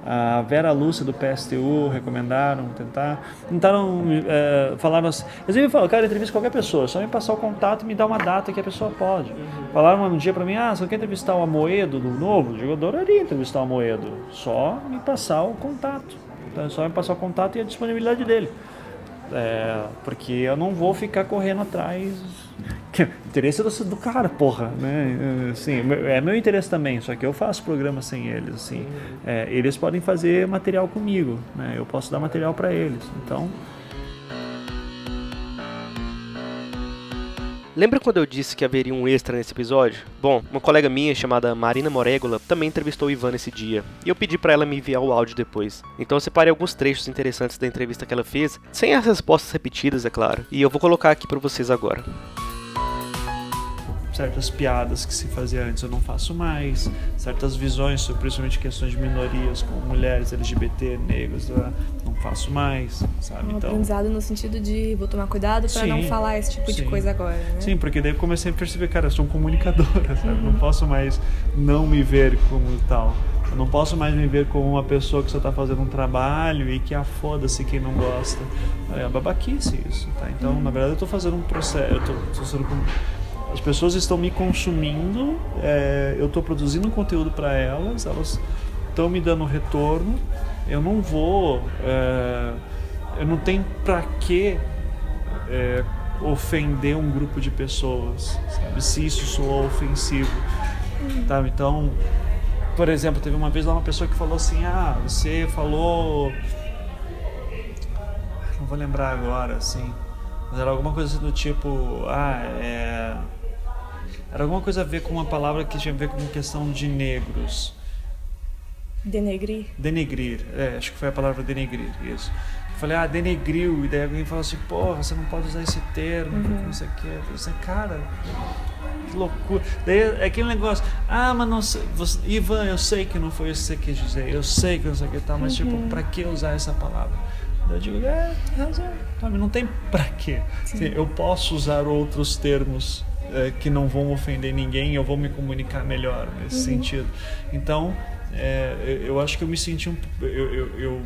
A Vera Lúcia do PSTU recomendaram tentar. Tentaram, é, falaram assim. Eles me falaram, cara, entrevista qualquer pessoa, só me passar o contato e me dar uma data que a pessoa pode. Falaram um dia pra mim, ah, você quer entrevistar o Amoedo do Novo? Eu digo, eu adoraria entrevistar o Amoedo. Só me passar o contato. Então, é só me passar o contato e a disponibilidade dele. É, porque eu não vou ficar correndo atrás. O interesse do, do cara, porra, né? É, Assim, é meu interesse também, só que eu faço programa sem eles, assim. É, eles podem fazer material comigo, né? Eu posso dar material para eles. Então, Lembra quando eu disse que haveria um extra nesse episódio? Bom, uma colega minha chamada Marina Morégola também entrevistou o Ivan nesse dia, e eu pedi pra ela me enviar o áudio depois. Então eu separei alguns trechos interessantes da entrevista que ela fez, sem as respostas repetidas, é claro, e eu vou colocar aqui pra vocês agora. certas piadas que se fazia antes eu não faço mais, certas visões sobre principalmente questões de minorias, como mulheres, LGBT, negros, faço mais, sabe? Um Então, aprendizado no sentido de vou tomar cuidado pra não falar esse tipo de sim. coisa agora, né? Sim, porque daí eu comecei a perceber, cara, eu sou um comunicador, <laughs> sabe? Não posso mais não me ver como tal. Eu não posso mais me ver como uma pessoa que só tá fazendo um trabalho e que ah, foda-se quem não gosta. É babaquice isso, tá? Então, na verdade, eu tô fazendo um processo, eu tô, tô sendo as pessoas estão me consumindo, é, eu estou produzindo conteúdo para elas, elas estão me dando retorno. Eu não vou, é, eu não tenho para que é, ofender um grupo de pessoas, sabe? Se isso soa ofensivo, tá? Então, por exemplo, teve uma vez lá uma pessoa que falou assim: Ah, você falou. Não vou lembrar agora, assim. Mas era alguma coisa assim do tipo: Ah, é. Era alguma coisa a ver com uma palavra que tinha a ver com questão de negros. Denegrir. Denegrir, é, acho que foi a palavra denegrir, isso. Eu falei, ah, denegriu, e daí alguém falou assim, porra, você não pode usar esse termo, porque não sei o quê. Eu falei assim, cara, que loucura. Daí é aquele negócio, ah, mas não sei, você, Ivan, eu sei que não foi isso que você quis dizer, eu sei que não sei o que tal, mas tipo, pra que usar essa palavra? Eu digo, é, razão, sabe, não tem pra quê. Assim, eu posso usar outros termos é, que não vão ofender ninguém, eu vou me comunicar melhor nesse sentido. Então, é, eu, acho que eu me senti um. Eu, eu, eu,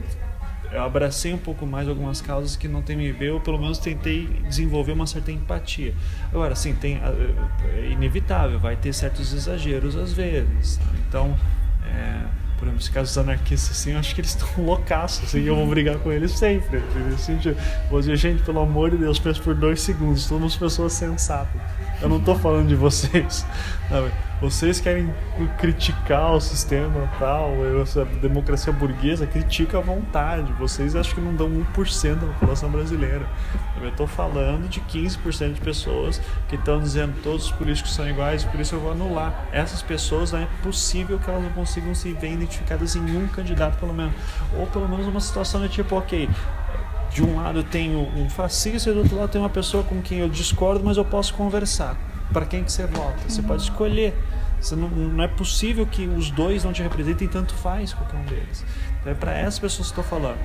eu abracei um pouco mais algumas causas que não tem me ver, ou pelo menos tentei desenvolver uma certa empatia. Agora, sim, tem, é inevitável, vai ter certos exageros às vezes. sabe? Então, é, por exemplo, esse caso dos anarquistas, assim, eu acho que eles estão <laughs> loucaços, assim, eu vou brigar com eles sempre. Assim, vou dizer, gente, pelo amor de Deus, pensa por dois segundos, somos pessoas sensatas. Eu não tô falando de vocês. <laughs> Vocês querem criticar o sistema tal, essa democracia burguesa, critica à vontade. Vocês acho que não dão 1% da população brasileira. Eu tô falando de 15% de pessoas que estão dizendo que todos os políticos são iguais, por isso eu vou anular. Essas pessoas não é possível que elas não consigam se ver identificadas em um candidato, pelo menos. Ou pelo menos uma situação de tipo, ok, de um lado eu tenho um fascista e do outro lado tem uma pessoa com quem eu discordo, mas eu posso conversar. Para quem que você vota? Você pode escolher. Você não, não é possível que os dois não te representem, tanto faz qualquer um deles. Então é para essas pessoas que estou falando.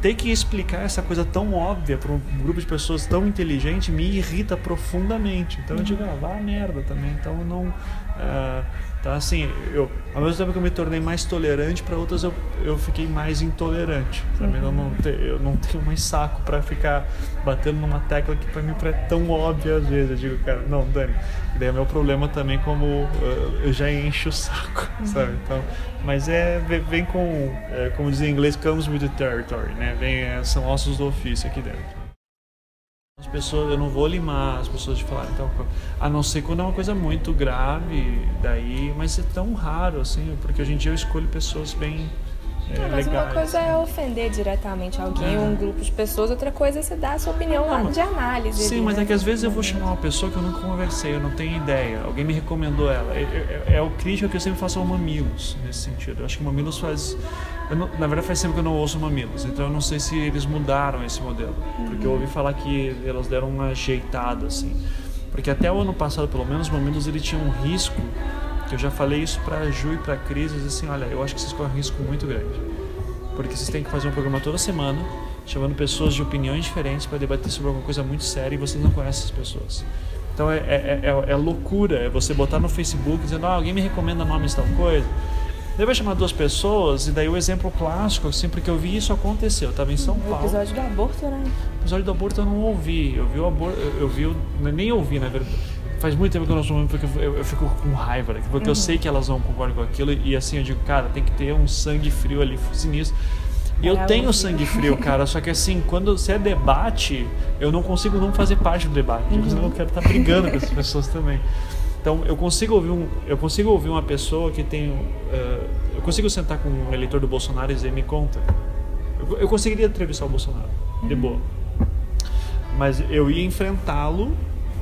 Ter- que explicar essa coisa tão óbvia para um grupo de pessoas tão inteligente me irrita profundamente. Então eu digo, ah, vá a merda também. Então eu não. ah, então assim, eu, ao mesmo tempo que eu me tornei mais tolerante, para outras eu, eu fiquei mais intolerante. Sabe? Eu, não te- eu não tenho mais saco para ficar batendo numa tecla que para mim é tão óbvia às vezes. Eu digo, cara, não, Dani. E daí é meu problema também, como ah, eu já encho o saco, sabe? Então, mas é vem- vem com, é, como dizem em inglês, comes with the territory, né? Vem, é, são ossos do ofício aqui dentro. As pessoas, eu não vou limar as pessoas de falar, então, a não ser quando é uma coisa muito grave, daí, mas é tão raro assim, porque hoje em dia eu escolho pessoas bem é, Ah, mas legais. uma coisa é ofender diretamente alguém ou um grupo de pessoas, outra coisa é você dar a sua opinião Não, de análise. Sim, ali, mas né? é que às vezes eu vou chamar uma pessoa que eu nunca conversei, eu não tenho ideia, alguém me recomendou ela. É, é- é o crítico que eu sempre faço ao Mamilos, nesse sentido. Eu acho que o Mamilos faz. não- na verdade, faz tempo que eu não ouço Mamilos, então eu não sei se eles mudaram esse modelo. Porque eu ouvi falar que elas deram uma ajeitada, assim. Porque até o ano passado, pelo menos, o Mamilos ele tinha um risco, eu já falei isso pra Ju e pra Cris, assim: olha, eu acho que vocês correm um risco muito grande porque vocês têm que fazer um programa toda semana, chamando pessoas de opiniões diferentes para debater sobre alguma coisa muito séria e vocês não conhecem as pessoas. Então é, é, é, é loucura, é você botar no Facebook dizendo, ah, alguém me recomenda nomes tal coisa. Daí vai chamar duas pessoas, e daí o exemplo clássico, assim, porque eu vi isso acontecer. Eu estava em São O Paulo. episódio do aborto, né? O episódio do aborto eu não ouvi. Eu vi o aborto. Eu vi o. Nem ouvi, na verdade. Faz muito tempo que eu não sou porque eu, eu fico com raiva, porque eu sei que elas vão concordar com aquilo e assim eu digo, cara, tem que ter um sangue frio ali sinistro. E eu É, eu tenho sangue frio, <laughs> cara, só que assim, quando você é debate, eu não consigo não fazer parte do debate. Senão eu quero estar brigando com essas pessoas também. Então eu consigo ouvir um, eu consigo ouvir uma pessoa que tem, eh, eu consigo sentar com um eleitor do Bolsonaro e dizer me conta. Eu, eu conseguiria entrevistar o Bolsonaro, de boa. Mas eu ia enfrentá-lo,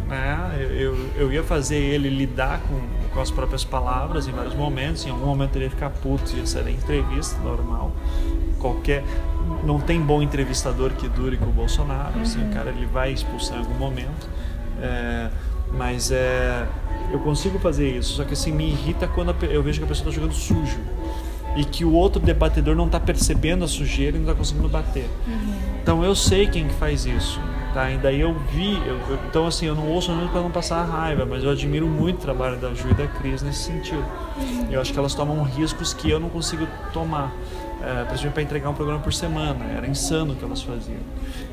né? Eu, eu, ia fazer ele lidar com, com as próprias palavras em vários momentos. Em algum momento ele ia ficar puto, ia da entrevista, normal. Qualquer, não tem bom entrevistador que dure com o Bolsonaro. Assim, o cara ele vai expulsar em algum momento. É, mas é, eu consigo fazer isso. Só que assim me irrita quando a eu vejo que a pessoa está jogando sujo e que o outro debatedor não está percebendo a sujeira e não está conseguindo bater. Então eu sei quem que faz isso, tá? E daí eu vi, eu- eu- então assim, eu não ouço mesmo para não passar raiva, mas eu admiro muito o trabalho da Ju e da Cris nesse sentido. Eu acho que elas tomam riscos que eu não consigo tomar. É, principalmente para entregar um programa por semana, era insano o que elas faziam.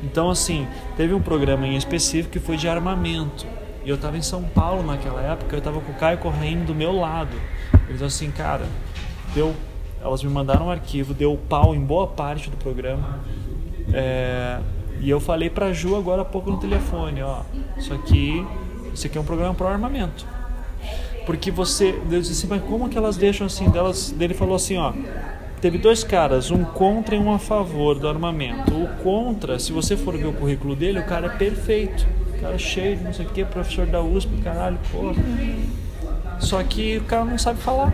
Então, assim, teve um programa em específico que foi de armamento. E eu estava em São Paulo naquela época, eu estava com o Caio Correia do meu lado. Eles assim, cara, deu, elas me mandaram um arquivo, deu pau em boa parte do programa. É, e eu falei pra Ju agora há pouco no telefone, ó, isso aqui, isso aqui é um programa pro armamento. Porque você, Deus disse mas como que elas deixam assim? Delas, dele falou assim, ó, teve dois caras, um contra e um a favor do armamento. O contra, se você for ver o currículo dele, o cara é perfeito. O cara é cheio de não sei o que, professor da USP, caralho, porra. Só que o cara não sabe falar.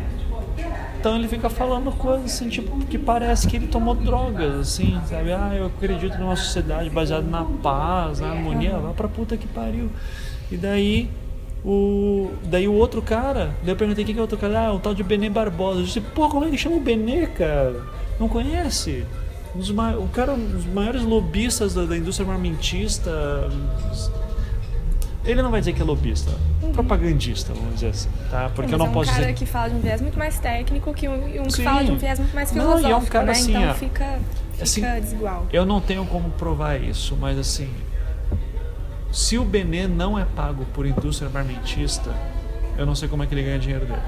Então ele fica falando coisas assim, tipo, que parece que ele tomou drogas, assim, sabe? Ah, eu acredito numa sociedade baseada na paz, na harmonia, vá pra puta que pariu. E daí o. Daí o outro cara, daí eu perguntei quem que é o outro cara, ah, o tal de Benê Barbosa. Eu disse, pô, como é que chama o Benê, cara? Não conhece? Um dos o cara, um dos maiores lobistas da, da indústria armamentista. Ele não vai dizer que é lobista, propagandista, vamos dizer assim, tá? Porque eu Mas não é um posso cara dizer. que fala de um viés muito mais técnico que um, um que fala de um viés muito mais Não, e é um filosófico, cara né? assim, então ó, fica, fica assim, desigual. Eu não tenho como provar isso, mas assim, se o Benê não é pago por indústria armamentista, eu não sei como é que ele ganha dinheiro dele,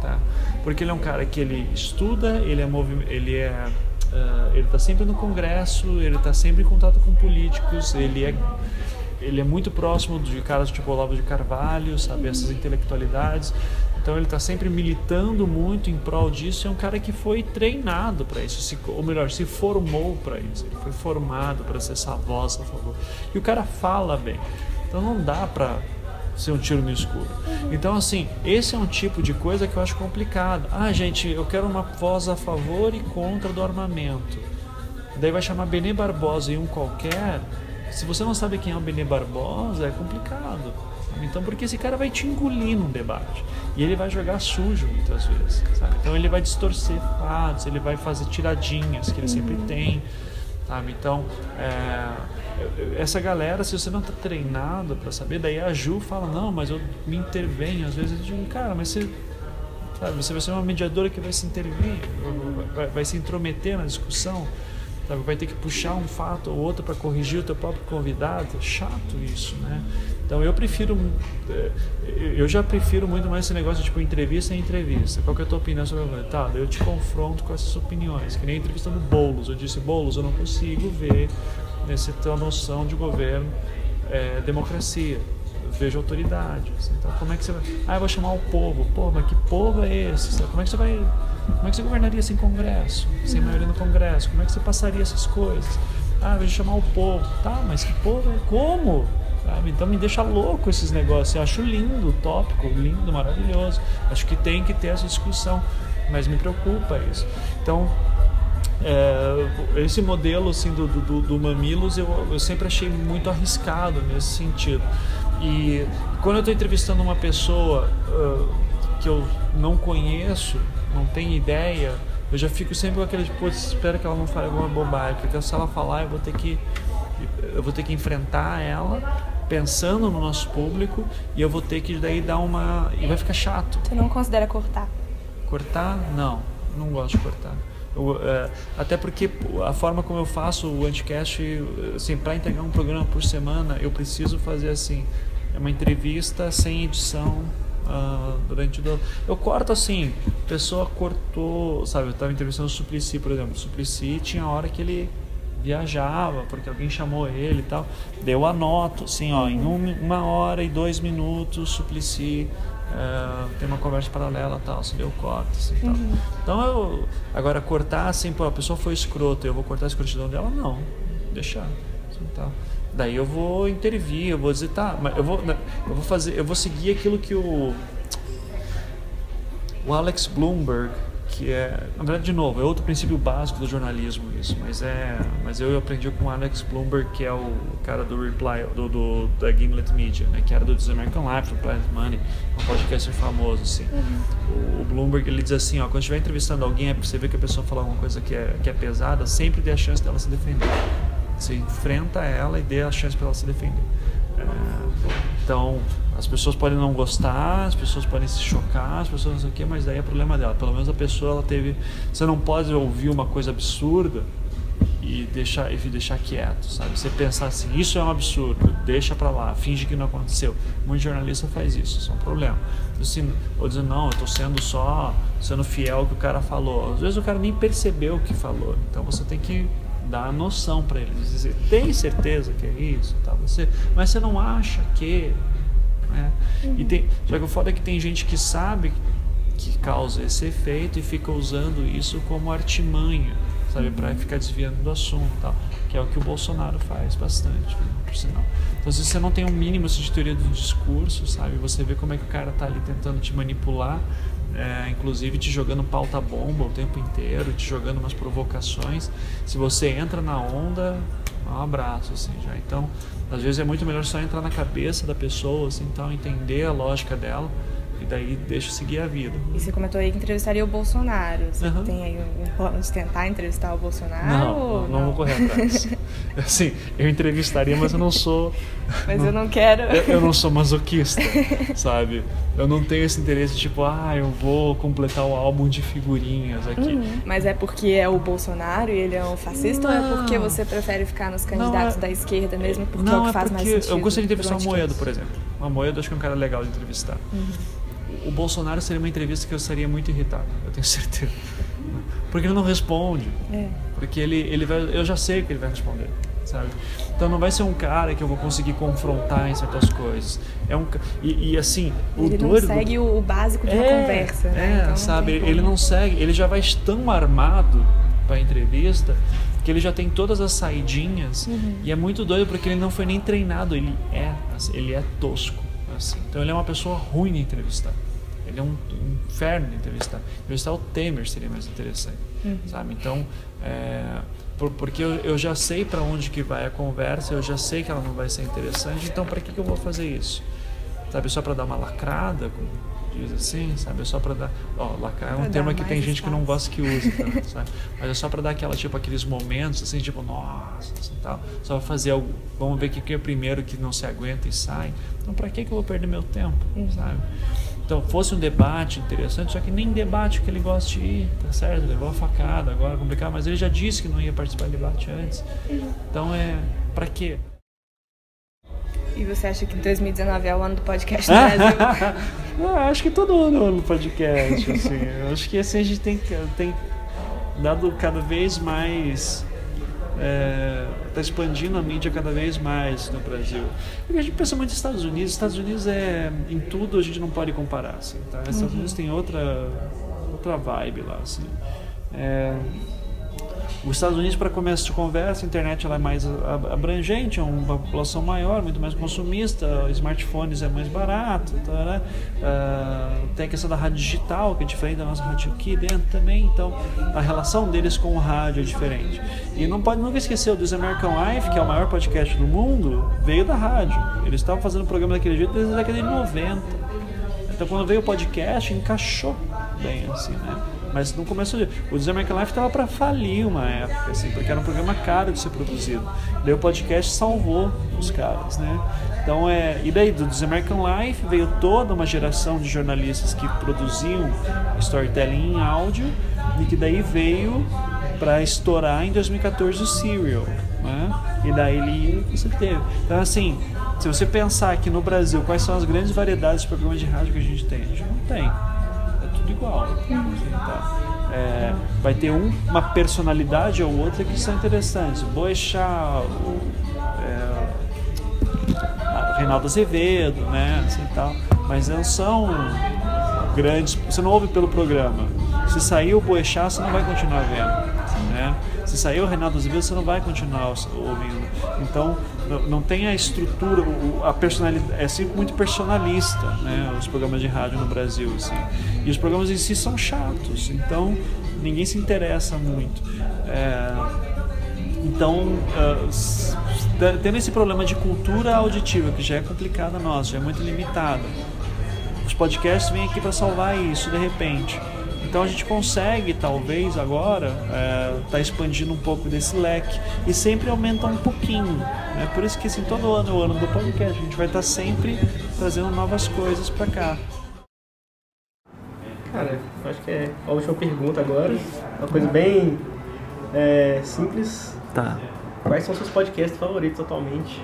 tá? Porque ele é um cara que ele estuda, ele é movi- ele é ah, ele está sempre no Congresso, ele está sempre em contato com políticos, ele é ele é muito próximo de caras tipo Olavo de Carvalho, sabe essas intelectualidades. Então ele está sempre militando muito em prol disso. É um cara que foi treinado para isso, se, ou melhor, se formou para isso. Ele foi formado para ser essa voz a favor. E o cara fala bem. Então não dá para ser um tiro no escuro. Então assim, esse é um tipo de coisa que eu acho complicado. Ah, gente, eu quero uma voz a favor e contra do armamento. Daí vai chamar Benê Barbosa e um qualquer. Se você não sabe quem é o Benê Barbosa, é complicado. Então, porque esse cara vai te engolir num debate. E ele vai jogar sujo muitas vezes. Sabe? Então, ele vai distorcer fatos, ele vai fazer tiradinhas que ele sempre tem. Sabe? Então, é, essa galera, se você não está treinado para saber, daí a Ju fala: Não, mas eu me intervenho. Às vezes eu digo: Cara, mas você Sabe? Você vai ser uma mediadora que vai se intervir, vai, vai se intrometer na discussão, vai ter que puxar um fato ou outro para corrigir o teu próprio convidado. É chato isso, né? Então eu prefiro, eh, eu já prefiro muito mais esse negócio tipo entrevista em entrevista. Qual que é a tua opinião sobre a Tá, eu te confronto com essas opiniões. Que nem a entrevista do Boulos. Eu disse, Boulos, eu não consigo ver nessa tua noção de governo eh, democracia vejo autoridades. Então, como é que você vai. Ah, eu vou chamar o povo. Pô, mas que povo é esse? Como é que você vai. Como é que você governaria sem Congresso? Sem maioria no Congresso? Como é que você passaria essas coisas? Ah, vou chamar o povo. Tá, mas que povo é? Como? Sabe? Então me deixa louco esses negócios. Eu acho lindo, utópico, lindo, maravilhoso. Acho que tem que ter essa discussão. Mas me preocupa isso. Então, é, esse modelo assim do, do, do Mamilos eu, eu sempre achei muito arriscado nesse sentido. E quando eu estou entrevistando uma pessoa uh, que eu não conheço, não tenho ideia, eu já fico sempre com aquele, pô, espero que ela não fale alguma bobagem, porque se ela falar eu vou ter que eu vou ter que enfrentar ela pensando no nosso público e eu vou ter que daí dar uma e vai ficar chato. Você não considera cortar? Cortar? Não, não gosto de cortar. Eu, é, até porque a forma como eu faço o Anticast, assim, para entregar um programa por semana, eu preciso fazer assim, é uma entrevista sem edição uh, durante o eu corto assim, a pessoa cortou, sabe, eu estava entrevistando o Suplicy, por exemplo, o Suplicy tinha hora que ele viajava porque alguém chamou ele e tal, eu anoto assim, ó, em um, uma hora e dois minutos, Suplicy Uh, tem uma conversa paralela tal, se deu corte assim, tal. Uhum. Então eu agora cortar assim, pô, a pessoa foi escrota, eu vou cortar a escrotidão dela, não, deixar, assim, tal. Daí eu vou intervir, eu vou dizer, tá, mas eu vou, né, eu vou fazer, eu vou seguir aquilo que o o Alex Bloomberg que é, na verdade, de novo, é outro princípio básico do jornalismo isso, mas é, mas eu aprendi com o Alex Bloomberg, que é o cara do Reply, do, do da Gimlet Media, né, que era do This American Life, do Planet Money, um podcaster famoso, assim. Uhum. O, o, Bloomberg, ele diz assim, ó, quando estiver entrevistando alguém, é você ver que a pessoa fala alguma coisa que é, que é pesada, sempre dê a chance dela se defender. Você enfrenta ela e dê a chance para ela se defender. É, então, as pessoas podem não gostar, as pessoas podem se chocar, as pessoas não sei o quê, mas daí é problema dela. Pelo menos a pessoa ela teve. Você não pode ouvir uma coisa absurda e deixar, e deixar quieto, sabe? Você pensar assim, isso é um absurdo, deixa pra lá, finge que não aconteceu. Muito jornalista faz isso, isso é um problema. Assim, ou dizendo, não, eu tô sendo só, sendo fiel ao que o cara falou. Às vezes o cara nem percebeu o que falou, então você tem que dar a noção para ele, dizer, tem certeza que é isso, tá? Você, mas você não acha que né? Uhum. E tem, só que o foda é que tem gente que sabe que causa esse efeito e fica usando isso como artimanha, sabe, para uhum. ficar desviando do assunto, tal, que é o que o Bolsonaro faz bastante, por sinal. Então, se você não tem um mínimo assim, de teoria do discurso, sabe, você vê como é que o cara tá ali tentando te manipular, é, inclusive te jogando pauta bomba o tempo inteiro, te jogando umas provocações. Se você entra na onda, um abraço, assim, já. Então, às vezes é muito melhor só entrar na cabeça da pessoa, assim, então, entender a lógica dela e daí deixa seguir a vida. E você comentou aí que entrevistaria o Bolsonaro. Você uhum. tem aí um plano de tentar entrevistar o Bolsonaro? Não, não, não, vou correr atrás. <laughs> assim, eu entrevistaria, mas eu não sou. <laughs> Mas não, eu não quero. Eu, eu, não sou masoquista, sabe? Eu não tenho esse interesse tipo, ah, eu vou completar o álbum de figurinhas aqui. Uhum. Mas é porque é o Bolsonaro e ele é um fascista não. ou é porque você prefere ficar nos candidatos é... da esquerda mesmo? Porque não, é o que é faz porque mais sentido. Eu gostaria de entrevistar o Moedo, por exemplo. O Moedo acho que é um cara legal de entrevistar. Uhum o Bolsonaro seria uma entrevista que eu estaria muito irritado, eu tenho certeza. Porque ele não responde. É. Porque ele, ele vai, eu já sei que ele vai responder, sabe? Então não vai ser um cara que eu vou conseguir confrontar em certas coisas. É um e, e assim, o ele não segue o básico de uma é, conversa, né? É, então, sabe? Ele não segue, ele já vai tão armado para a entrevista que ele já tem todas as saidinhas uhum. e é muito doido porque ele não foi nem treinado, ele é, assim, ele é tosco, assim. Então ele é uma pessoa ruim de entrevistar. Ele é um, um inferno de entrevistar. Entrevistar o Temer seria mais interessante, uhum. sabe? Então, é, por, porque eu, eu, já sei para onde que vai a conversa, eu já sei que ela não vai ser interessante, então para que, que eu vou fazer isso? Sabe, só para dar uma lacrada, diz assim, sabe? É só para dar. Ó, lacrar é um termo que tem gente espaço. que não gosta que use, sabe? Mas é só para dar aquela, tipo, aqueles momentos, assim, tipo, nossa, assim, tal. Só pra fazer algo. Vamos ver o que é o primeiro que não se aguenta e sai. Então, para que, que eu vou perder meu tempo, uhum. sabe? Então, fosse um debate interessante, só que nem debate que ele gosta de ir, tá certo? Levou a facada, agora é complicado, mas ele já disse que não ia participar de debate antes. Então, é. Pra quê? E você acha que 2019 é o ano do podcast <laughs> no Brasil? não, acho que todo ano é o ano do podcast, <laughs> assim. Eu acho que assim a gente tem, tem dado cada vez mais está expandindo a mídia cada vez mais no Brasil. Porque a gente pensa muito nos Estados Unidos. Estados Unidos é em tudo a gente não pode comparar. Assim, tá? Estados uhum. Unidos tem outra outra vibe lá. Assim. É, os Estados Unidos, para começo de conversa, a internet ela é mais abrangente, é uma população maior, muito mais consumista, smartphones é mais barato, tá, né? uh, tem a questão da rádio digital, que é diferente da nossa rádio aqui dentro também, então a relação deles com o rádio é diferente. E não pode nunca esquecer o This American Life, que é o maior podcast do mundo, veio da rádio. Eles estavam fazendo o programa daquele jeito desde a década de 90. Então quando veio o podcast, encaixou bem, assim, né? Mas no começo, o This American Life tava para falir uma época, assim, porque era um programa caro de ser produzido. Daí o podcast salvou os caras, né? Então é, e daí do This American Life veio toda uma geração de jornalistas que produziam storytelling em áudio e que daí veio para estourar em 2014 o Serial, né? E daí ele você teve. Então assim, se você pensar aqui no Brasil quais são as grandes variedades de programas de rádio que a gente tem, a gente não tem. Igual. Assim, tá? É, vai ter um, uma personalidade ou outra que são interessantes. O Boechat, o, é, Reinaldo Azevedo, né? Assim, tal. Mas não são grandes. Você não ouve pelo programa. Se sair o Boechat, você não vai continuar vendo. Né? Se sair o Reinaldo Azevedo, você não vai continuar ouvindo. Então, não tem a estrutura, a personalidade, é sempre muito personalista, né? Os programas de rádio no Brasil, assim. E os programas em si são chatos, então ninguém se interessa muito. É, então, uh, tendo esse problema de cultura auditiva, que já é complicado nosso, já é muito limitado, os podcasts vêm aqui para salvar isso, de repente. Então a gente consegue, talvez agora, estar é, tá expandindo um pouco desse leque e sempre aumenta um pouquinho. Né? Por isso que assim, todo ano é o ano do podcast, a gente vai estar tá sempre trazendo novas coisas para cá. Cara, acho que é a última pergunta agora. Uma coisa bem é, simples. Tá. Quais são seus podcasts favoritos atualmente?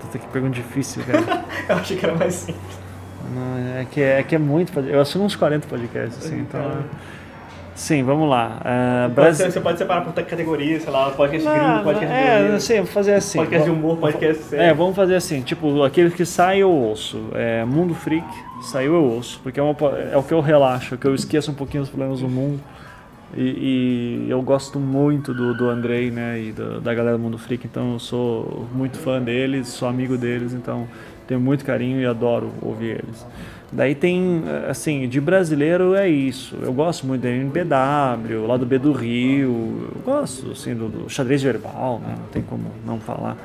Puta que pergunta difícil, cara. <laughs> Eu achei que era mais simples. Não, é, que, é que é muito. Eu assumo uns 40 podcasts, assim, então. Sim, vamos lá. Uh, pode ser, você pode separar por categoria, sei lá, podcast não, gringo, podcast É, não sei, vamos fazer assim. Podcast de humor, podcast sério. É, vamos fazer assim, tipo, aqueles que saem eu ouço. É, mundo Freak, saiu eu ouço, porque é, uma, é o que eu relaxo, é que eu esqueço um pouquinho os problemas do mundo. E, e, eu gosto muito do, do Andrei, né, e do, da galera do Mundo Freak, então eu sou muito fã deles, sou amigo deles, então tenho muito carinho e adoro ouvir eles. Daí tem, assim, de brasileiro é isso. Eu gosto muito da NBW, lá do B do Rio, eu gosto, assim, do, do xadrez verbal, né? Não tem como não falar.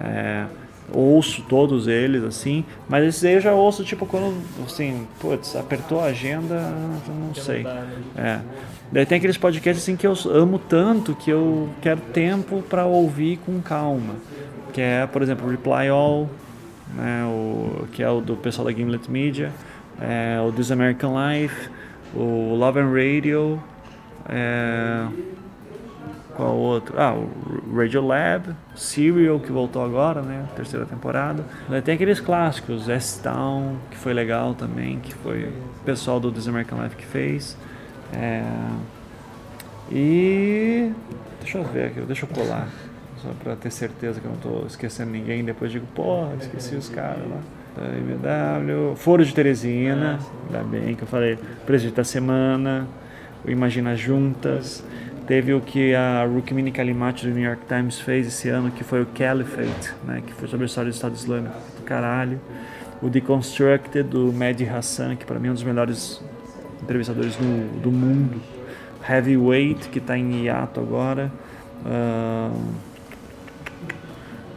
É, ouço todos eles, assim, mas esses aí eu já ouço, tipo, quando, assim, putz, apertou a agenda, não sei. É. Daí tem aqueles podcasts, assim, que eu amo tanto que eu quero tempo para ouvir com calma. Que é, por exemplo, Reply All, né, o, que é o do pessoal da Gimlet Media, é, o This American Life, o Love and Radio, é, qual outro? Ah, o Radio Lab, Serial, que voltou agora, né, terceira temporada. Tem aqueles clássicos, S-Town, que foi legal também, que foi o pessoal do This American Life que fez. É, e deixa eu ver aqui, deixa eu colar só para ter certeza que eu não estou esquecendo ninguém. Depois digo, porra, esqueci os caras lá. Da MW, Foro de Teresina, ainda bem que eu falei, Presidente da Semana, o Imagina Juntas. Teve o que a Rukmini Kalimati do New York Times fez esse ano, que foi o Caliphate, né, que foi sobre a história do Estado Islâmico do caralho. O Deconstructed do Mehdi Hassan, que para mim é um dos melhores entrevistadores do, do mundo. Heavyweight, que está em hiato agora. Uh,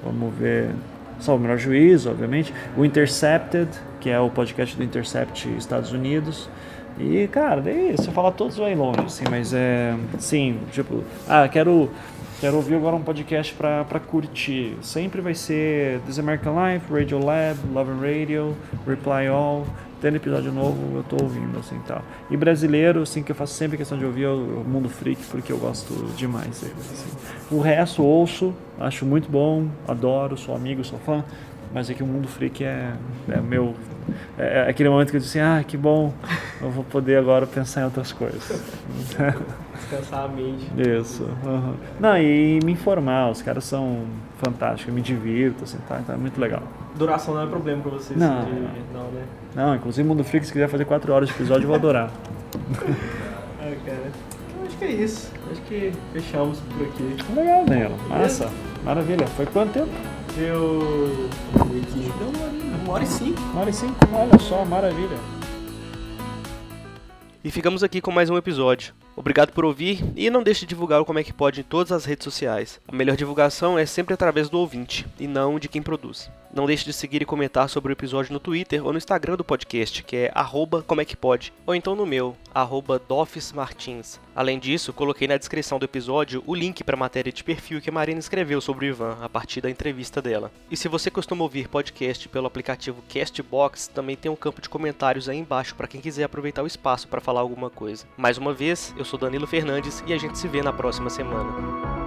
Vamos ver. Só o melhor juízo, obviamente. O Intercepted, que é o podcast do Intercept Estados Unidos. E, cara, daí você fala todos vai longe, assim, mas é. Sim, tipo. Ah, quero. Quero ouvir agora um podcast pra, pra curtir. Sempre vai ser This American Life, Radio Lab, Love and Radio, Reply All tendo episódio novo, eu tô ouvindo, assim, tal. E brasileiro, assim, que eu faço sempre questão de ouvir é o Mundo Freak, porque eu gosto demais dele, assim. O resto, ouço, acho muito bom, adoro, sou amigo, sou fã, mas é que o Mundo Freak é, é meu... É, é aquele momento que eu disse assim, ah, que bom, eu vou poder agora pensar em outras coisas. Descansar a mente. Isso. Uhum. Não, e me informar, os caras são fantásticos, eu me divirto, assim, tá? Então é muito legal. Duração não é problema pra vocês? Não, de... não, né? Não, inclusive Mundo Freak, se quiser fazer 4 horas de episódio, eu vou adorar. ah, <laughs> cara. Eu acho que é isso. Acho que fechamos por aqui. Legal, Daniel. Massa. Maravilha. Foi quanto tempo? Deu uma hora e cinco. Uma hora e cinco, olha só, maravilha. E ficamos aqui com mais um episódio. Obrigado por ouvir e não deixe de divulgar o Como é que pode em todas as redes sociais. A melhor divulgação é sempre através do ouvinte e não de quem produz. Não deixe de seguir e comentar sobre o episódio no Twitter ou no Instagram do podcast, que é arroba como é que pode, ou então no meu, arroba. Além disso, coloquei na descrição do episódio o link para a matéria de perfil que a Marina escreveu sobre o Ivan a partir da entrevista dela. E se você costuma ouvir podcast pelo aplicativo Castbox, também tem um campo de comentários aí embaixo para quem quiser aproveitar o espaço para falar alguma coisa. Mais uma vez, eu sou Danilo Fernandes e a gente se vê na próxima semana.